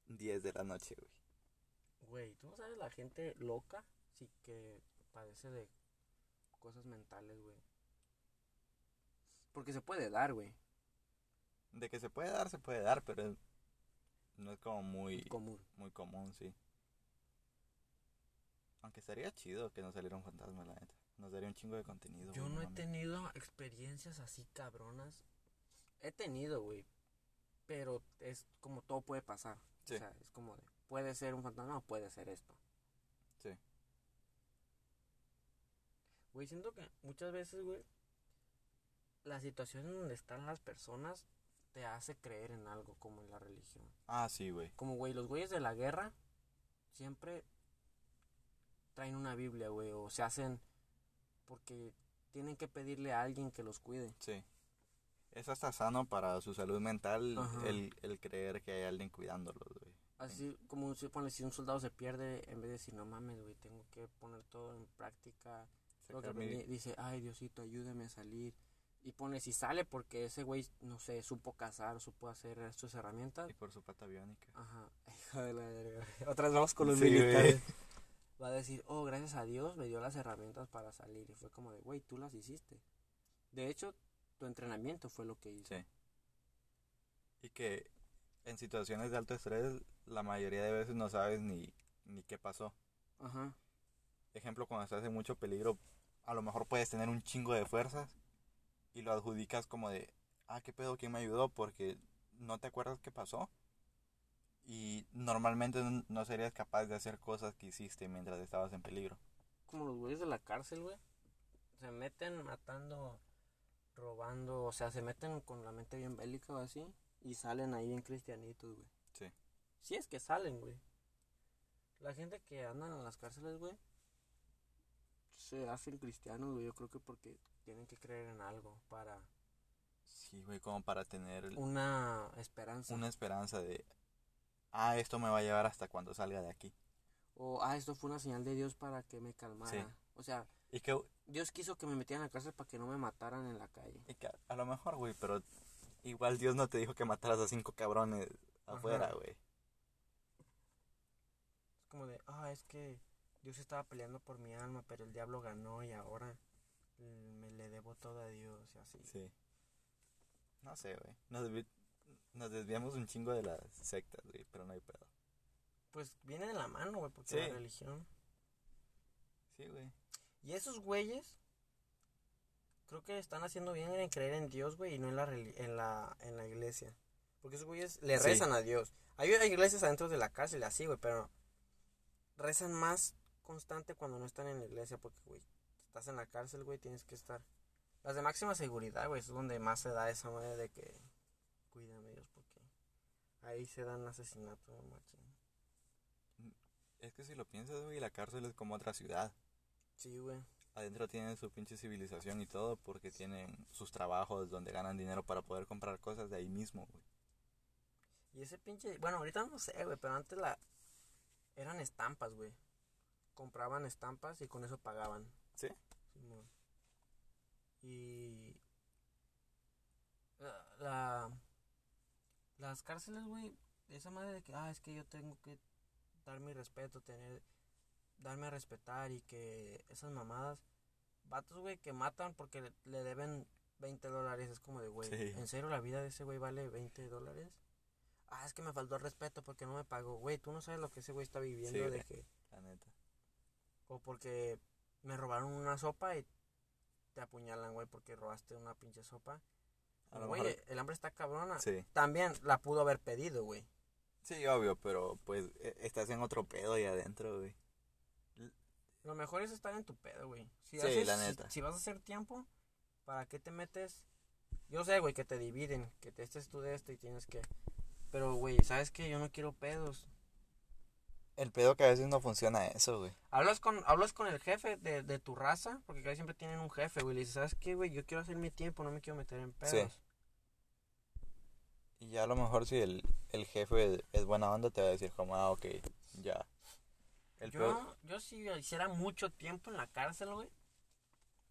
10 de la noche, güey? Güey, ¿tú no sabes la gente loca? Sí, que padece de cosas mentales, güey. Porque se puede dar, güey. De que se puede dar, se puede dar, pero es- no es como muy, Común. muy común, sí. Aunque estaría chido que nos saliera un fantasma, la neta. Nos daría un chingo de contenido. Yo güey, no he tenido experiencias así cabronas. He tenido, güey. Pero es como todo puede pasar. Sí. O sea, es como de, puede ser un fantasma o puede ser esto. Sí. Güey, siento que muchas veces, güey, la situación en donde están las personas te hace creer en algo, como en la religión. Ah, sí, güey. Como, güey, los güeyes de la guerra siempre traen una Biblia, güey, o se hacen porque tienen que pedirle a alguien que los cuide. Sí. Es hasta sano para su salud mental el, el creer que hay alguien cuidándolos, güey. Así como si, ponle, si un soldado se pierde, en vez de decir, no mames, güey, tengo que poner todo en práctica. Lo que Sacar mi- aprendí", dice, ay, Diosito, ayúdame a salir. Y pone, si sale porque ese güey, no sé, supo cazar, supo hacer sus herramientas. Y por su pata biónica. Ajá, *laughs* hija de la verga. Otra vez vamos con los Sí, güey. Va a decir, oh, gracias a Dios me dio las herramientas para salir. Y fue como de, güey, tú las hiciste. De hecho, tu entrenamiento fue lo que hizo. Sí. Y que en situaciones de alto estrés, la mayoría de veces no sabes ni, ni qué pasó. Ajá. Ejemplo, cuando estás en mucho peligro, a lo mejor puedes tener un chingo de fuerzas y lo adjudicas como de, ah, qué pedo, ¿quién me ayudó? Porque no te acuerdas qué pasó. Y normalmente no serías capaz de hacer cosas que hiciste mientras estabas en peligro. Como los güeyes de la cárcel, güey. Se meten matando, robando, o sea, se meten con la mente bien bélica o así. Y salen ahí bien cristianitos, güey. Sí. Sí es que salen, güey. La gente que andan en las cárceles, güey, se hacen cristianos, güey. Yo creo que porque tienen que creer en algo para Sí, güey, como para tener una esperanza. una esperanza de, ah, esto me va a llevar hasta cuando salga de aquí. O, ah, esto fue una señal de Dios para que me calmara. Sí. O sea, Y que, Dios quiso que me metieran a la cárcel para que no me mataran en la calle. y que a, a lo mejor, güey, pero igual Dios no te dijo que mataras a cinco cabrones Ajá. afuera, güey. Es como de, ah, es que Dios estaba peleando por mi alma, pero el diablo ganó y ahora me le debo todo a Dios y así. Sí. No sé, güey. Nos, desvi- nos desviamos un chingo de las sectas, güey, pero no hay pedo. Pues viene de la mano, güey, porque Sí. la religión. Sí, güey. Y esos güeyes creo que están haciendo bien en creer en Dios, güey, y no en la, en la, en la iglesia. Porque esos güeyes le Sí. rezan a Dios. Hay hay iglesias adentro de la cárcel, así, güey, pero rezan más constante cuando no están en la iglesia, porque, güey, estás en la cárcel, güey, tienes que estar. Las de máxima seguridad, güey, es donde más se da esa madre de que ahí se dan asesinatos, machín. Es que si lo piensas, güey, la cárcel es como otra ciudad. Sí, güey. Adentro tienen su pinche civilización y todo porque tienen sus trabajos donde ganan dinero para poder comprar cosas de ahí mismo, güey. Y ese pinche, bueno, ahorita no sé, güey, pero antes la eran estampas, güey. Compraban estampas y con eso pagaban. ¿Sí? Y la, la- las cárceles, güey, esa madre de que ah, es que yo tengo que dar mi respeto, tener darme a respetar y que esas mamadas vatos, güey, que matan porque le, le deben 20 dólares, es como de, güey, Sí. ¿en serio la vida de ese güey vale 20 dólares? Ah, es que me faltó el respeto porque no me pagó. Güey, tú no sabes lo que ese güey está viviendo Sí, de que La neta. o porque me robaron una sopa y te apuñalan, güey, porque robaste una pinche sopa. A lo Güey, mejor- el hambre está cabrona. Sí. También la pudo haber pedido, güey. Sí, obvio, pero pues e- estás en otro pedo ahí adentro, güey. Lo mejor es estar en tu pedo, güey. Si Sí, haces- la si- neta. Si, vas a hacer tiempo, ¿para qué te metes? Yo sé, güey, que te dividen, que te estés tú de esto y tienes que... Pero, güey, ¿sabes qué? Yo no quiero pedos. El pedo que a veces no funciona eso, güey. Hablas con, hablas con el jefe de, de tu raza, porque casi siempre tienen un jefe, güey. Le dices, ¿sabes qué, güey? Yo quiero hacer mi tiempo, no me quiero meter en pedos. Sí. Y ya a lo mejor si el, el jefe es buena onda te va a decir como, ah, ok, ya. El yo, pedo- yo si hiciera mucho tiempo en la cárcel, güey,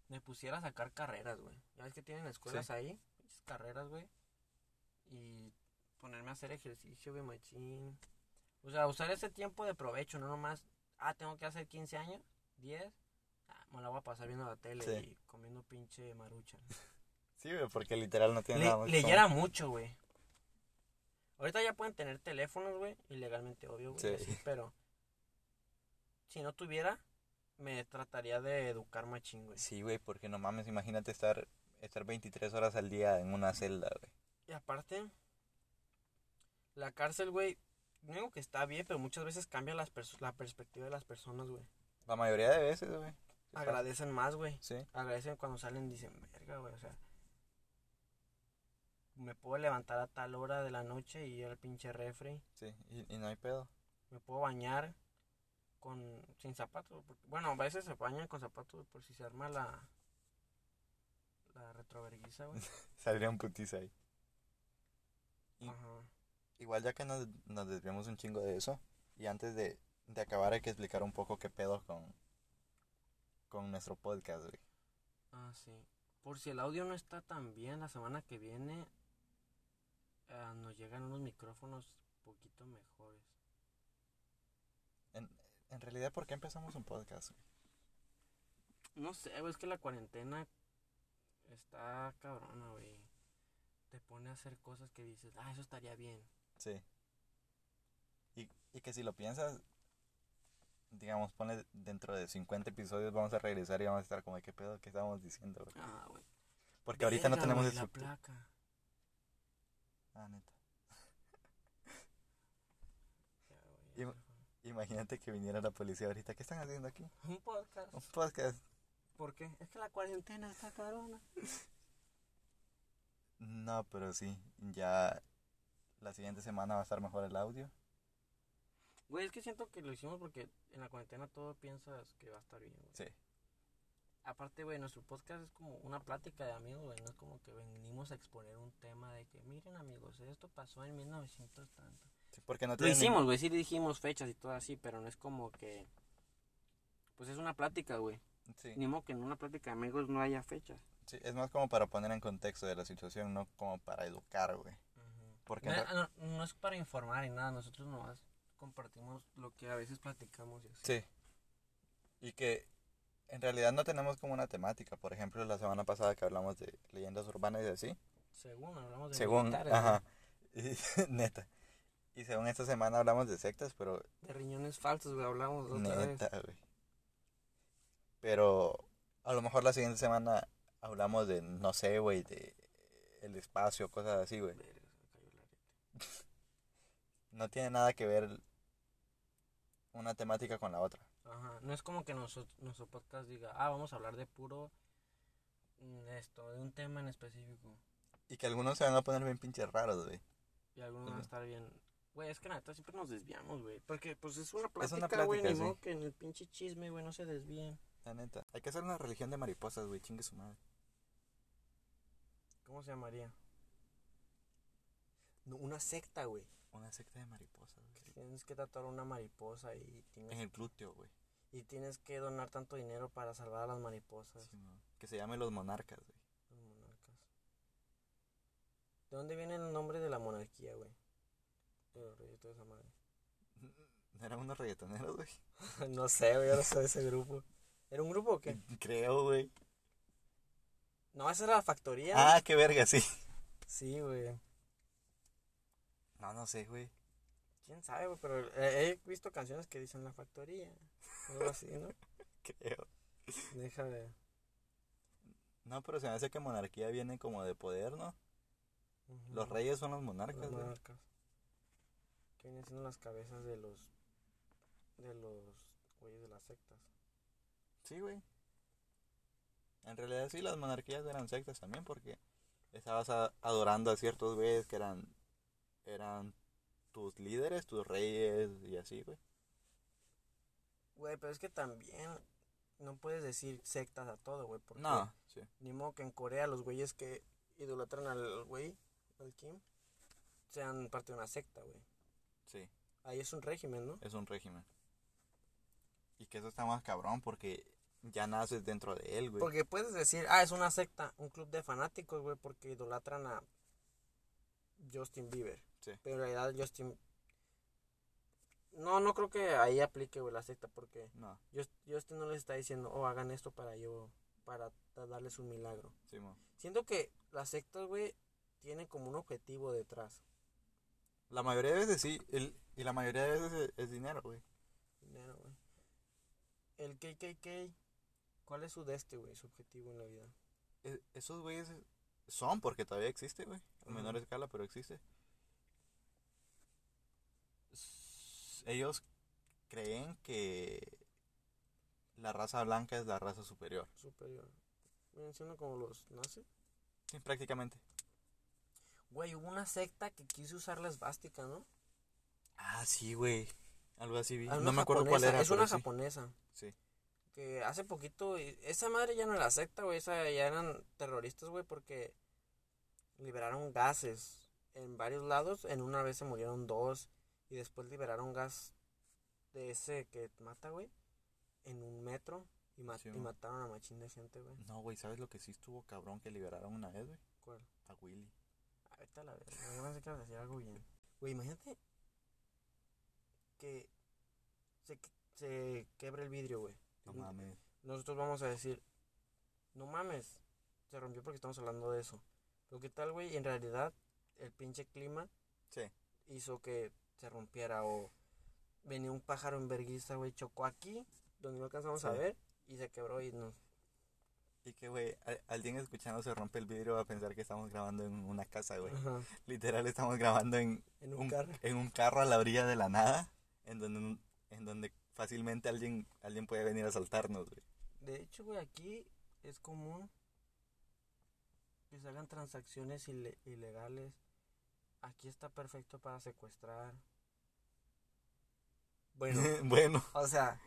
me pusiera a sacar carreras, güey. Ya ves que tienen escuelas Sí. ahí, carreras, güey. Y ponerme a hacer ejercicio, güey, machín. O sea, usar ese tiempo de provecho, no nomás, ah, tengo que hacer 15 años, 10. Ah, me la voy a pasar viendo la tele Sí. y comiendo pinche marucha. *laughs* Sí, güey, porque literal no tiene Le- nada más. leyera mucho, güey. Ahorita ya pueden tener teléfonos, güey, ilegalmente, obvio, güey, Sí. pero si no tuviera, me trataría de educar machín, güey. Sí, güey, porque no mames, imagínate estar, estar 23 horas al día en una celda, güey. Y aparte, la cárcel, güey, no digo que está bien, pero muchas veces cambia las la perspectiva de las personas, güey. La mayoría de veces, güey. Agradecen más, güey. Sí, Agradecen cuando salen y dicen, verga, güey, o sea, me puedo levantar a tal hora de la noche y ir al pinche refri. sí, y, y no hay pedo. me puedo bañar con sin zapatos porque- bueno a veces se bañan con zapatos por si se arma la la retroverguiza güey *laughs* Saldría un putiza ahí. Y- Ajá. Igual ya que nos, nos desviamos un chingo de eso, y antes de, de acabar hay que explicar un poco qué pedo con, con nuestro podcast, güey. ah sí por si el audio no está tan bien la semana que viene ah, nos llegan unos micrófonos poquito mejores En, en realidad, ¿por qué empezamos un podcast? güey? no sé es que la cuarentena está cabrona güey te pone a hacer cosas que dices ah eso estaría bien Sí. Y, y que si lo piensas, digamos, pone dentro de 50 episodios vamos a regresar y vamos a estar como, ¿qué pedo? ¿Qué estábamos diciendo? ah güey Porque ahorita no tenemos güey, la placa Ah, neta. *laughs* Ya, ya. Imagínate que viniera la policía ahorita. ¿Qué están haciendo aquí? un podcast Un podcast. ¿Por qué? Es que la cuarentena está cabrona. *laughs* No, pero sí. Ya la siguiente semana va a estar mejor el audio. Güey, es que siento que lo hicimos porque en la cuarentena todo piensas que va a estar bien, güey. Sí. Aparte, güey, nuestro podcast es como una plática de amigos, güey. No es como que venimos a exponer un tema de que, miren, amigos, esto pasó en 1900 tanto. Sí, porque no Lo hicimos, güey, sí dijimos fechas y todo así, pero no es como que... Pues es una plática, güey. Sí. Ni modo que en una plática de amigos no haya fechas. Sí, es más como para poner en contexto de la situación, no como para educar, güey. Porque No, no- no es para informar ni nada, nosotros nomás compartimos lo que a veces platicamos y así. Sí. Y que en realidad no tenemos como una temática. Por ejemplo, la semana pasada que hablamos de leyendas urbanas y así. Según hablamos de Según, militares, ajá. *laughs* Y, neta. Y según esta semana hablamos de sectas, pero De riñones falsos, güey, hablamos otra vez. neta, güey. Pero a lo mejor la siguiente semana hablamos de, no sé, güey, de el espacio, cosas así, güey. Verga, se me cayó el arete. No tiene nada que ver una temática con la otra. Ajá, no es como que nuestro, nuestro podcast diga, ah, vamos a hablar de puro mm, esto, de un tema en específico. Y que algunos se van a poner bien pinches raros, güey. Y algunos van a estar bien. Güey, es que neta siempre nos desviamos, güey. Porque pues es una Es una plática, güey. Ni modo que en el pinche chisme, güey, no se desvíen. La neta. Hay que hacer una religión de mariposas, güey. Chingue su madre. ¿Cómo se llamaría? No, una secta, güey. Una secta de mariposas, güey. Tienes que tatuar una mariposa y tienes, En el glúteo, güey. y tienes que donar tanto dinero para salvar a las mariposas. Sí, no. Que se llame los monarcas, güey. Los monarcas. ¿De dónde viene el nombre de la monarquía, güey? De los reyes, toda esa madre. ¿No *laughs* eran unos reggaetoneros, güey? *laughs* no sé, güey, yo no sé de ese grupo. ¿Era un grupo o qué? *laughs* Creo, güey. No, esa era la factoría. Ah, qué verga, sí. Sí, güey. No, no sé, güey. ¿Quién sabe, güey? Pero eh, he visto canciones que dicen la factoría. Algo así, ¿no? *laughs* Creo. Deja de... No, pero se me hace que monarquía viene como de poder, ¿no? Los reyes son los Los monarcas, güey. monarcas. Que vienen siendo las cabezas de los... De los güeyes de las sectas. Sí, güey. En realidad sí, las monarquías eran sectas también porque estabas adorando a ciertos güeyes que eran eran tus líderes, tus reyes y así, güey. Güey, pero es que también no puedes decir sectas a todo, güey. Porque No, sí. Ni modo que en Corea los güeyes que idolatran al güey, al Kim, sean parte de una secta, güey. Sí, Ahí es un régimen, ¿no? es un régimen. Y que eso está más cabrón porque ya naces dentro de él, güey. Porque puedes decir, ah, es una secta, un club de fanáticos, güey, porque idolatran a Justin Bieber. Sí. Pero en realidad Justin... No, no creo que ahí aplique, güey, la secta, porque No, Just- Justin no les está diciendo, oh, hagan esto para yo, para da- darles un milagro. sí. Siento que las sectas, güey, tienen como un objetivo detrás. La mayoría de veces sí, el- y la mayoría de veces es, es dinero, güey. Dinero, güey. El KKK, ¿cuál es su de este, güey, su objetivo en la vida? E- esos güeyes son porque todavía existe, güey. A menor escala, pero existe. Ellos creen que la raza blanca es la raza superior. Superior. Como los nazis. Sí, prácticamente. Güey, hubo una secta que quiso usar la esvástica, ¿no? Ah, sí, güey. Algo así vi. Ah, No me acuerdo cuál era. Es una sí. japonesa. Sí. Que hace poquito, esa madre ya no era secta, güey, esa ya eran terroristas, güey, porque liberaron gases en varios lados. En una vez se murieron dos y después liberaron gas de ese que mata, güey, en un metro y, Sí, mataron a machín de gente, güey. No, güey, ¿sabes lo que sí estuvo cabrón que liberaron una vez, güey? ¿Cuál? A Willy. Ah, vete a la verga, yo pensé que ibas a decir algo bien. Güey, imagínate que se, que- se quebre el vidrio, güey. No mames. Nosotros vamos a decir, no mames, se rompió porque estamos hablando de eso. Pero qué tal, güey, en realidad el pinche clima Sí. hizo que se rompiera o venía un pájaro en vergüenza, güey, chocó aquí, donde no alcanzamos a ver, y se quebró y nos... Y que, güey, alguien escuchando se rompe el vidrio va a pensar que estamos grabando en una casa, güey. Ajá, Literal, estamos grabando en en un, un, carro. en un carro a la orilla de la nada, en donde, en donde fácilmente alguien, alguien puede venir a asaltarnos, güey. De hecho, güey, aquí es común que se hagan transacciones ile- ilegales. Aquí está perfecto para secuestrar. Bueno, *laughs* bueno, o sea,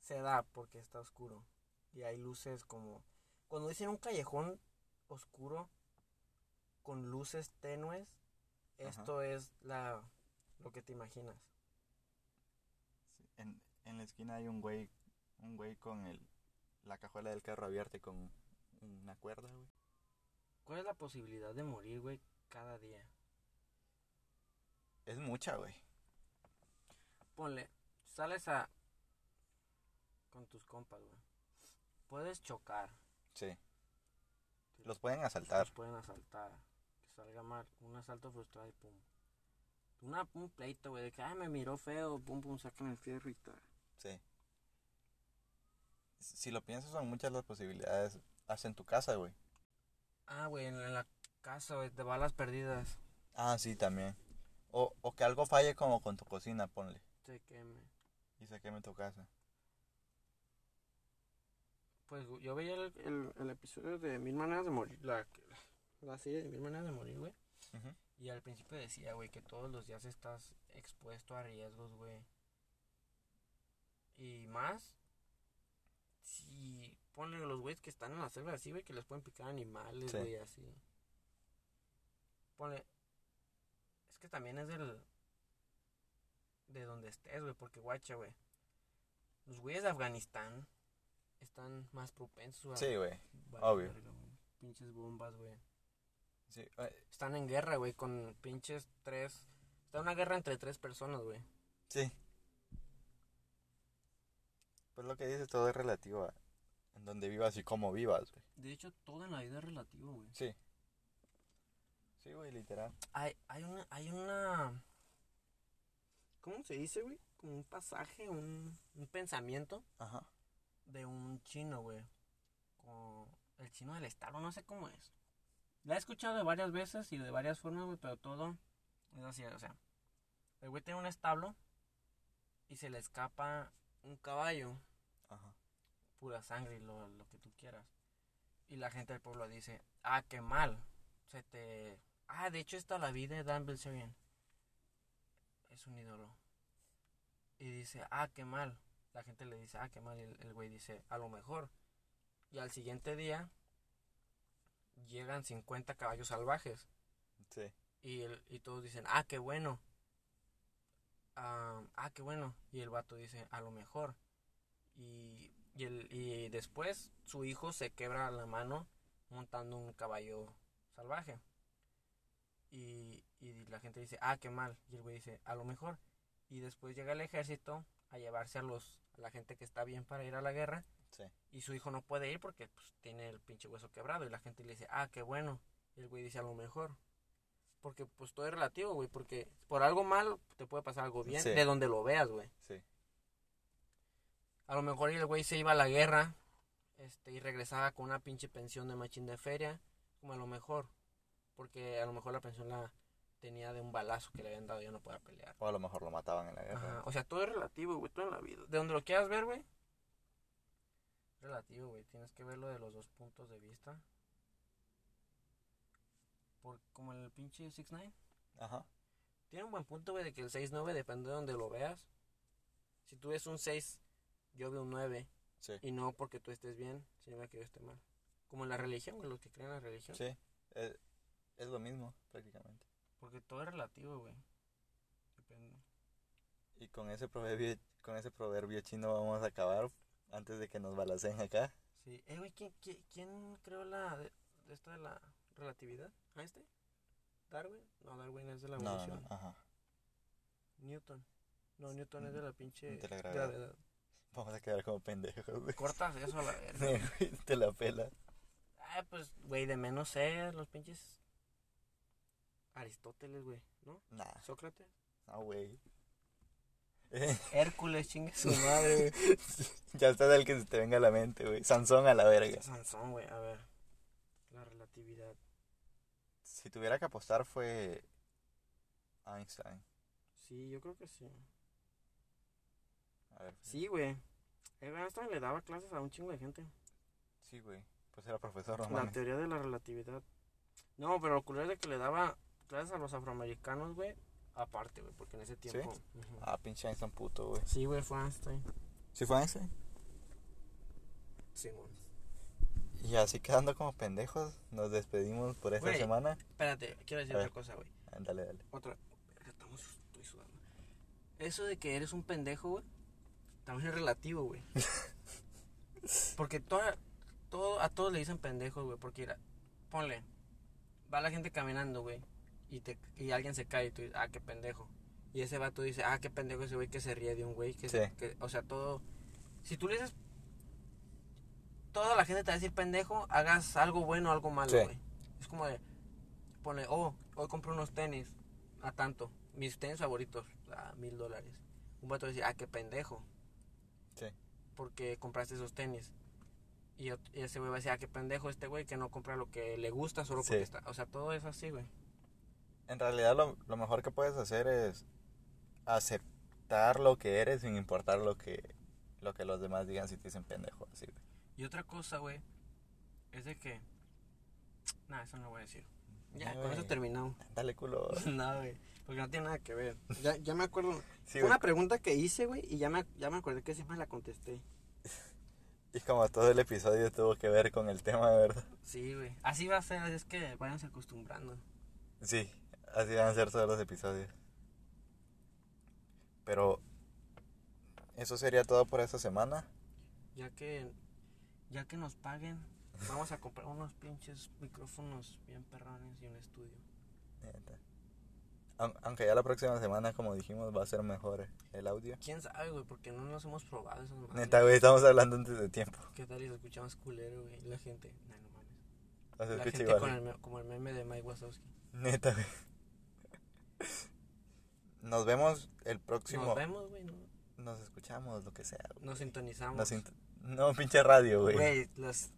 se da porque está oscuro. Y hay luces como... Cuando dicen un callejón oscuro con luces tenues, Ajá. esto es la lo que te imaginas. en, en la esquina hay un güey, un güey con el, la cajuela del carro abierta y con una cuerda, güey. ¿Cuál es la posibilidad de morir, güey, cada día? Es mucha, güey. Ponle, sales a... con tus compas, güey. Puedes chocar. Sí. Los pueden asaltar. Los pueden asaltar. Que salga mal. Un asalto frustrado y pum. Una, un pleito, güey, de que, ay, me miró feo, pum, pum, sacan el fierro y tal. Sí. si lo piensas, son muchas las posibilidades. Haz en tu casa, güey. Ah, güey, en la casa, güey, de balas perdidas. Ah, sí, también. O, o que algo falle como con tu cocina, ponle. Se queme. Y se queme tu casa. Pues yo veía el, el, el episodio de Mil Maneras de Morir, la, la serie de Mil Maneras de Morir, güey. Y al principio decía, güey, que todos los días estás expuesto a riesgos, güey. Y más, si ponle los güeyes que están en la selva así, güey, que les pueden picar animales, Sí. güey, así. Ponle, es que también es del, de donde estés, güey, porque guacha, güey. Los güeyes de Afganistán están más propensos a... Sí, güey. obvio. verga. Pinches bombas, güey. Sí, eh, Están en guerra, güey, con pinches tres. Está una guerra entre tres personas, güey. sí. Pues lo que dices, todo es relativo a en donde vivas y cómo vivas, güey. De hecho, todo en la vida es relativo, güey. Sí. Sí, güey, literal. Hay, hay una, hay una. ¿Cómo se dice, güey? Como un pasaje, un, un pensamiento Ajá. de un chino, güey. Como el chino del estado, no sé cómo es. La he escuchado de varias veces y de varias formas, güey, pero todo es así, o sea. El güey tiene un establo y se le escapa un caballo. Ajá. pura sangre y lo, lo que tú quieras. Y la gente del pueblo dice, ah, qué mal. Se te... Ah, de hecho está la vida de Dan Bilzerian. Es un ídolo. Y dice, ah, qué mal. La gente le dice, ah, qué mal. Y el, el güey dice, a lo mejor. Y al siguiente día llegan 50 caballos salvajes. Sí. Y, el, y todos dicen, ah, qué bueno. Ah, ah, qué bueno. Y el vato dice, a lo mejor. Y, y, el, y después su hijo se quebra la mano montando un caballo salvaje. Y, y la gente dice, ah, qué mal. Y el güey dice, a lo mejor. Y después llega el ejército a llevarse a los a la gente que está bien para ir a la guerra. Sí. Y su hijo no puede ir porque pues, tiene el pinche hueso quebrado. Y la gente le dice, ah, qué bueno. Y el güey dice, a lo mejor. Porque pues todo es relativo, güey. Porque por algo mal te puede pasar algo bien. Sí. De donde lo veas, güey. Sí. A lo mejor el güey se iba a la guerra. Este, y regresaba con una pinche pensión de machín de feria. Como a lo mejor. Porque a lo mejor la pensión la tenía de un balazo que le habían dado y ya no podía pelear. O a lo mejor lo mataban en la guerra. Ajá, o sea, todo es relativo, güey, todo en la vida. De donde lo quieras ver, güey. Relativo, güey. Tienes que verlo de los dos puntos de vista. Por, como el pinche 6-9. Ajá. Tiene un buen punto, güey, de que el 6-9 depende de donde lo veas. Si tú ves un 6, yo veo un 9. Sí. Y no porque tú estés bien, sino que yo esté mal. Como en la religión, güey, los que creen en la religión. Sí. Es, es lo mismo, prácticamente. Porque todo es relativo, güey. Depende. Y con ese proverbio, con ese proverbio chino vamos a acabar antes de que nos balacen acá. Sí. Eh, güey, ¿quién, quién, quién creó la de, esto de la relatividad? ¿Einstein? ¿Darwin? No, Darwin es de la No, no, evolución. no. Ajá. Newton. No, Newton es de la pinche De la gravedad. gravedad. Vamos a quedar como pendejos, güey. Cortas eso a la *laughs* verga. Te la pela. Ah, pues, güey, de menos sé los pinches Aristóteles, güey, ¿no? Nah, Sócrates. no, güey. *laughs* Hércules, chingue su *laughs* madre, güey. ya está del que se te venga a la mente, güey. Sansón a la verga. Sansón, güey, a ver. La relatividad. Si tuviera que apostar fue Einstein. Sí, yo creo que sí. A ver. Sí, güey. El Einstein le daba clases a un chingo de gente. Sí, güey. Pues era profesor, no La teoría de la relatividad. No, pero lo curioso es de que le daba clases a los afroamericanos, güey. Aparte, güey, porque en ese tiempo. Ah, pinche Einstein puto, güey. Sí, güey, fue Einstein. ¿Sí fue Einstein? Simón. Y así quedando como pendejos, nos despedimos por esta Güey. semana. Espérate, quiero decir otra cosa, güey. Ah, Dale, dale. Otra. Estamos, estoy sudando. Eso de que eres un pendejo, güey, también es relativo, güey. *laughs* Porque toda, todo, a todos le dicen pendejos, güey. Porque, mira, ponle, va la gente caminando, güey, y, te, y alguien se cae y tú dices, ah, qué pendejo. Y ese vato dice, ah, qué pendejo ese güey que se ríe de un güey. Que, se- Sí. que- o sea, todo. Si tú le dices. Toda la gente te va a decir pendejo, hagas algo bueno o algo malo, Sí. güey. Es como de. Pone, oh, hoy compré unos tenis a tanto. Mis tenis favoritos a mil dólares. Un vato decir, ah, qué pendejo. Sí. porque compraste esos tenis. Y, ese güey va a decir, ah, qué pendejo este güey que no compra lo que le gusta solo porque Sí. está. O sea, todo es así, güey. En realidad lo, lo mejor que puedes hacer es aceptar lo que eres sin importar lo que, lo que los demás digan si te dicen pendejo. Así, güey. Y otra cosa, güey, es de que. Nah, eso no lo voy a decir. Ya, No, con eso terminamos. *laughs* Dale culo. *laughs* no, güey. Porque no tiene nada que ver. Ya, ya me acuerdo. Sí, una pregunta que hice, güey, y ya me, ya me acordé que siempre la contesté. *laughs* Y como todo el episodio tuvo que ver con el tema, ¿verdad? Sí, güey. Así va a ser, es que váyanse acostumbrando. Sí, así van a ser todos los episodios. Pero eso sería todo por esta semana. Ya que, ya que nos paguen, vamos a comprar unos pinches micrófonos bien perrones y un estudio. Aunque ya la próxima semana, como dijimos, va a ser mejor el audio. ¿Quién sabe, güey? Porque no nos hemos probado esas madres. Neta, güey, estamos hablando antes de tiempo. ¿Qué tal y se escucha más culero, güey? La gente, no mames. No se La gente igual. con el, como el meme de Mike Wazowski. Neta, güey. Nos vemos el próximo. Nos vemos, güey, no, Nos escuchamos, lo que sea. güey. nos sintonizamos. Nos No, pinche radio, güey. Güey, las...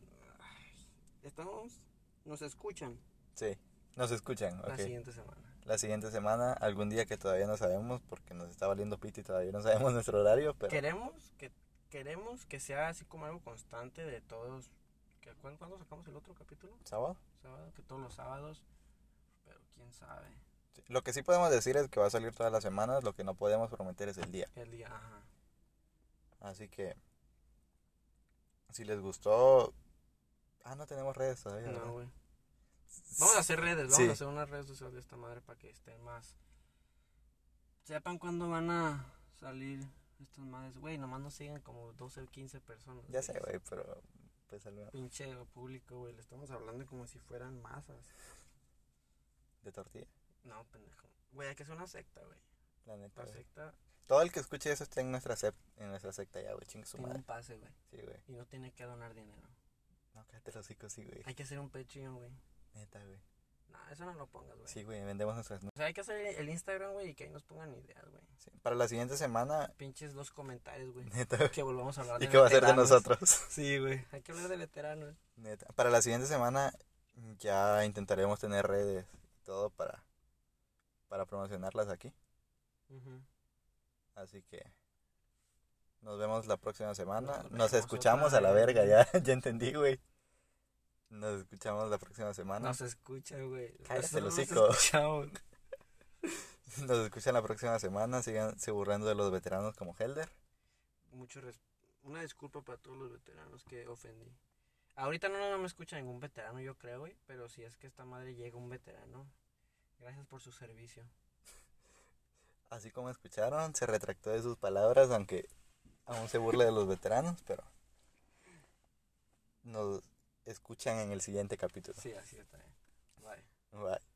Estamos... Nos escuchan Sí, nos escuchan, la siguiente semana. La siguiente semana, algún día que todavía no sabemos, porque nos está valiendo pito y todavía no sabemos *laughs* nuestro horario, pero Queremos que queremos que sea así como algo constante de todos. que ¿Cuándo, cuándo sacamos el otro capítulo? ¿sábado? Sábado, que todos los sábados. Pero quién sabe. Sí. Lo que sí podemos decir es que va a salir todas las semanas, lo que no podemos prometer es el día. El día, ajá. Así que, si les gustó... Ah, no tenemos redes todavía. No, güey. Vamos a hacer redes, vamos Sí. a hacer unas redes sociales de esta madre para que estén más. Sepan cuándo van a salir estas madres. Güey, nomás nos siguen como 12 o 15 personas. Ya sé, güey, pero... Pues Pinche público, güey. Le estamos hablando como si fueran masas. de tortilla, No, pendejo. Güey, hay que hacer una secta, güey. la neta. La güey. secta Todo el que escuche eso está en nuestra, en nuestra secta ya, güey, chingue su tiene madre. un pase, güey. Sí, güey. Y no tiene que donar dinero. No, cállate los hocico, sí, güey. Hay que hacer un Patreon, güey. Neta, güey. No, eso no lo pongas, güey. Sí, güey, vendemos nuestras... O sea, hay que hacer el Instagram, güey, y que ahí nos pongan ideas, güey. sí. Para la siguiente semana, Pinches dos comentarios, güey. neta, güey. Que volvamos a hablar ¿Y de qué va a ser de veteranos. nosotros? *laughs* Sí, güey. Hay que hablar de veteranos. Neta. Para la siguiente semana ya intentaremos tener redes y todo para, para promocionarlas aquí. Así que nos vemos la próxima semana. Nos escuchamos a la verga, ya, *laughs* ya entendí, güey. Nos escuchamos la próxima semana. Nos escucha, güey. Cállate el hocico. *laughs* Nos escuchan la próxima semana. Sigan se burlando de los veteranos como Helder. Mucho Una disculpa para todos los veteranos que ofendí. Ahorita no, no me escucha ningún veterano, yo creo, güey. Pero si es que esta madre llega un veterano, gracias por su servicio. *laughs* Así como escucharon, se retractó de sus palabras, aunque aún se burla de los veteranos, pero nos escuchan en el siguiente capítulo. Sí, así está. Bye. Bye.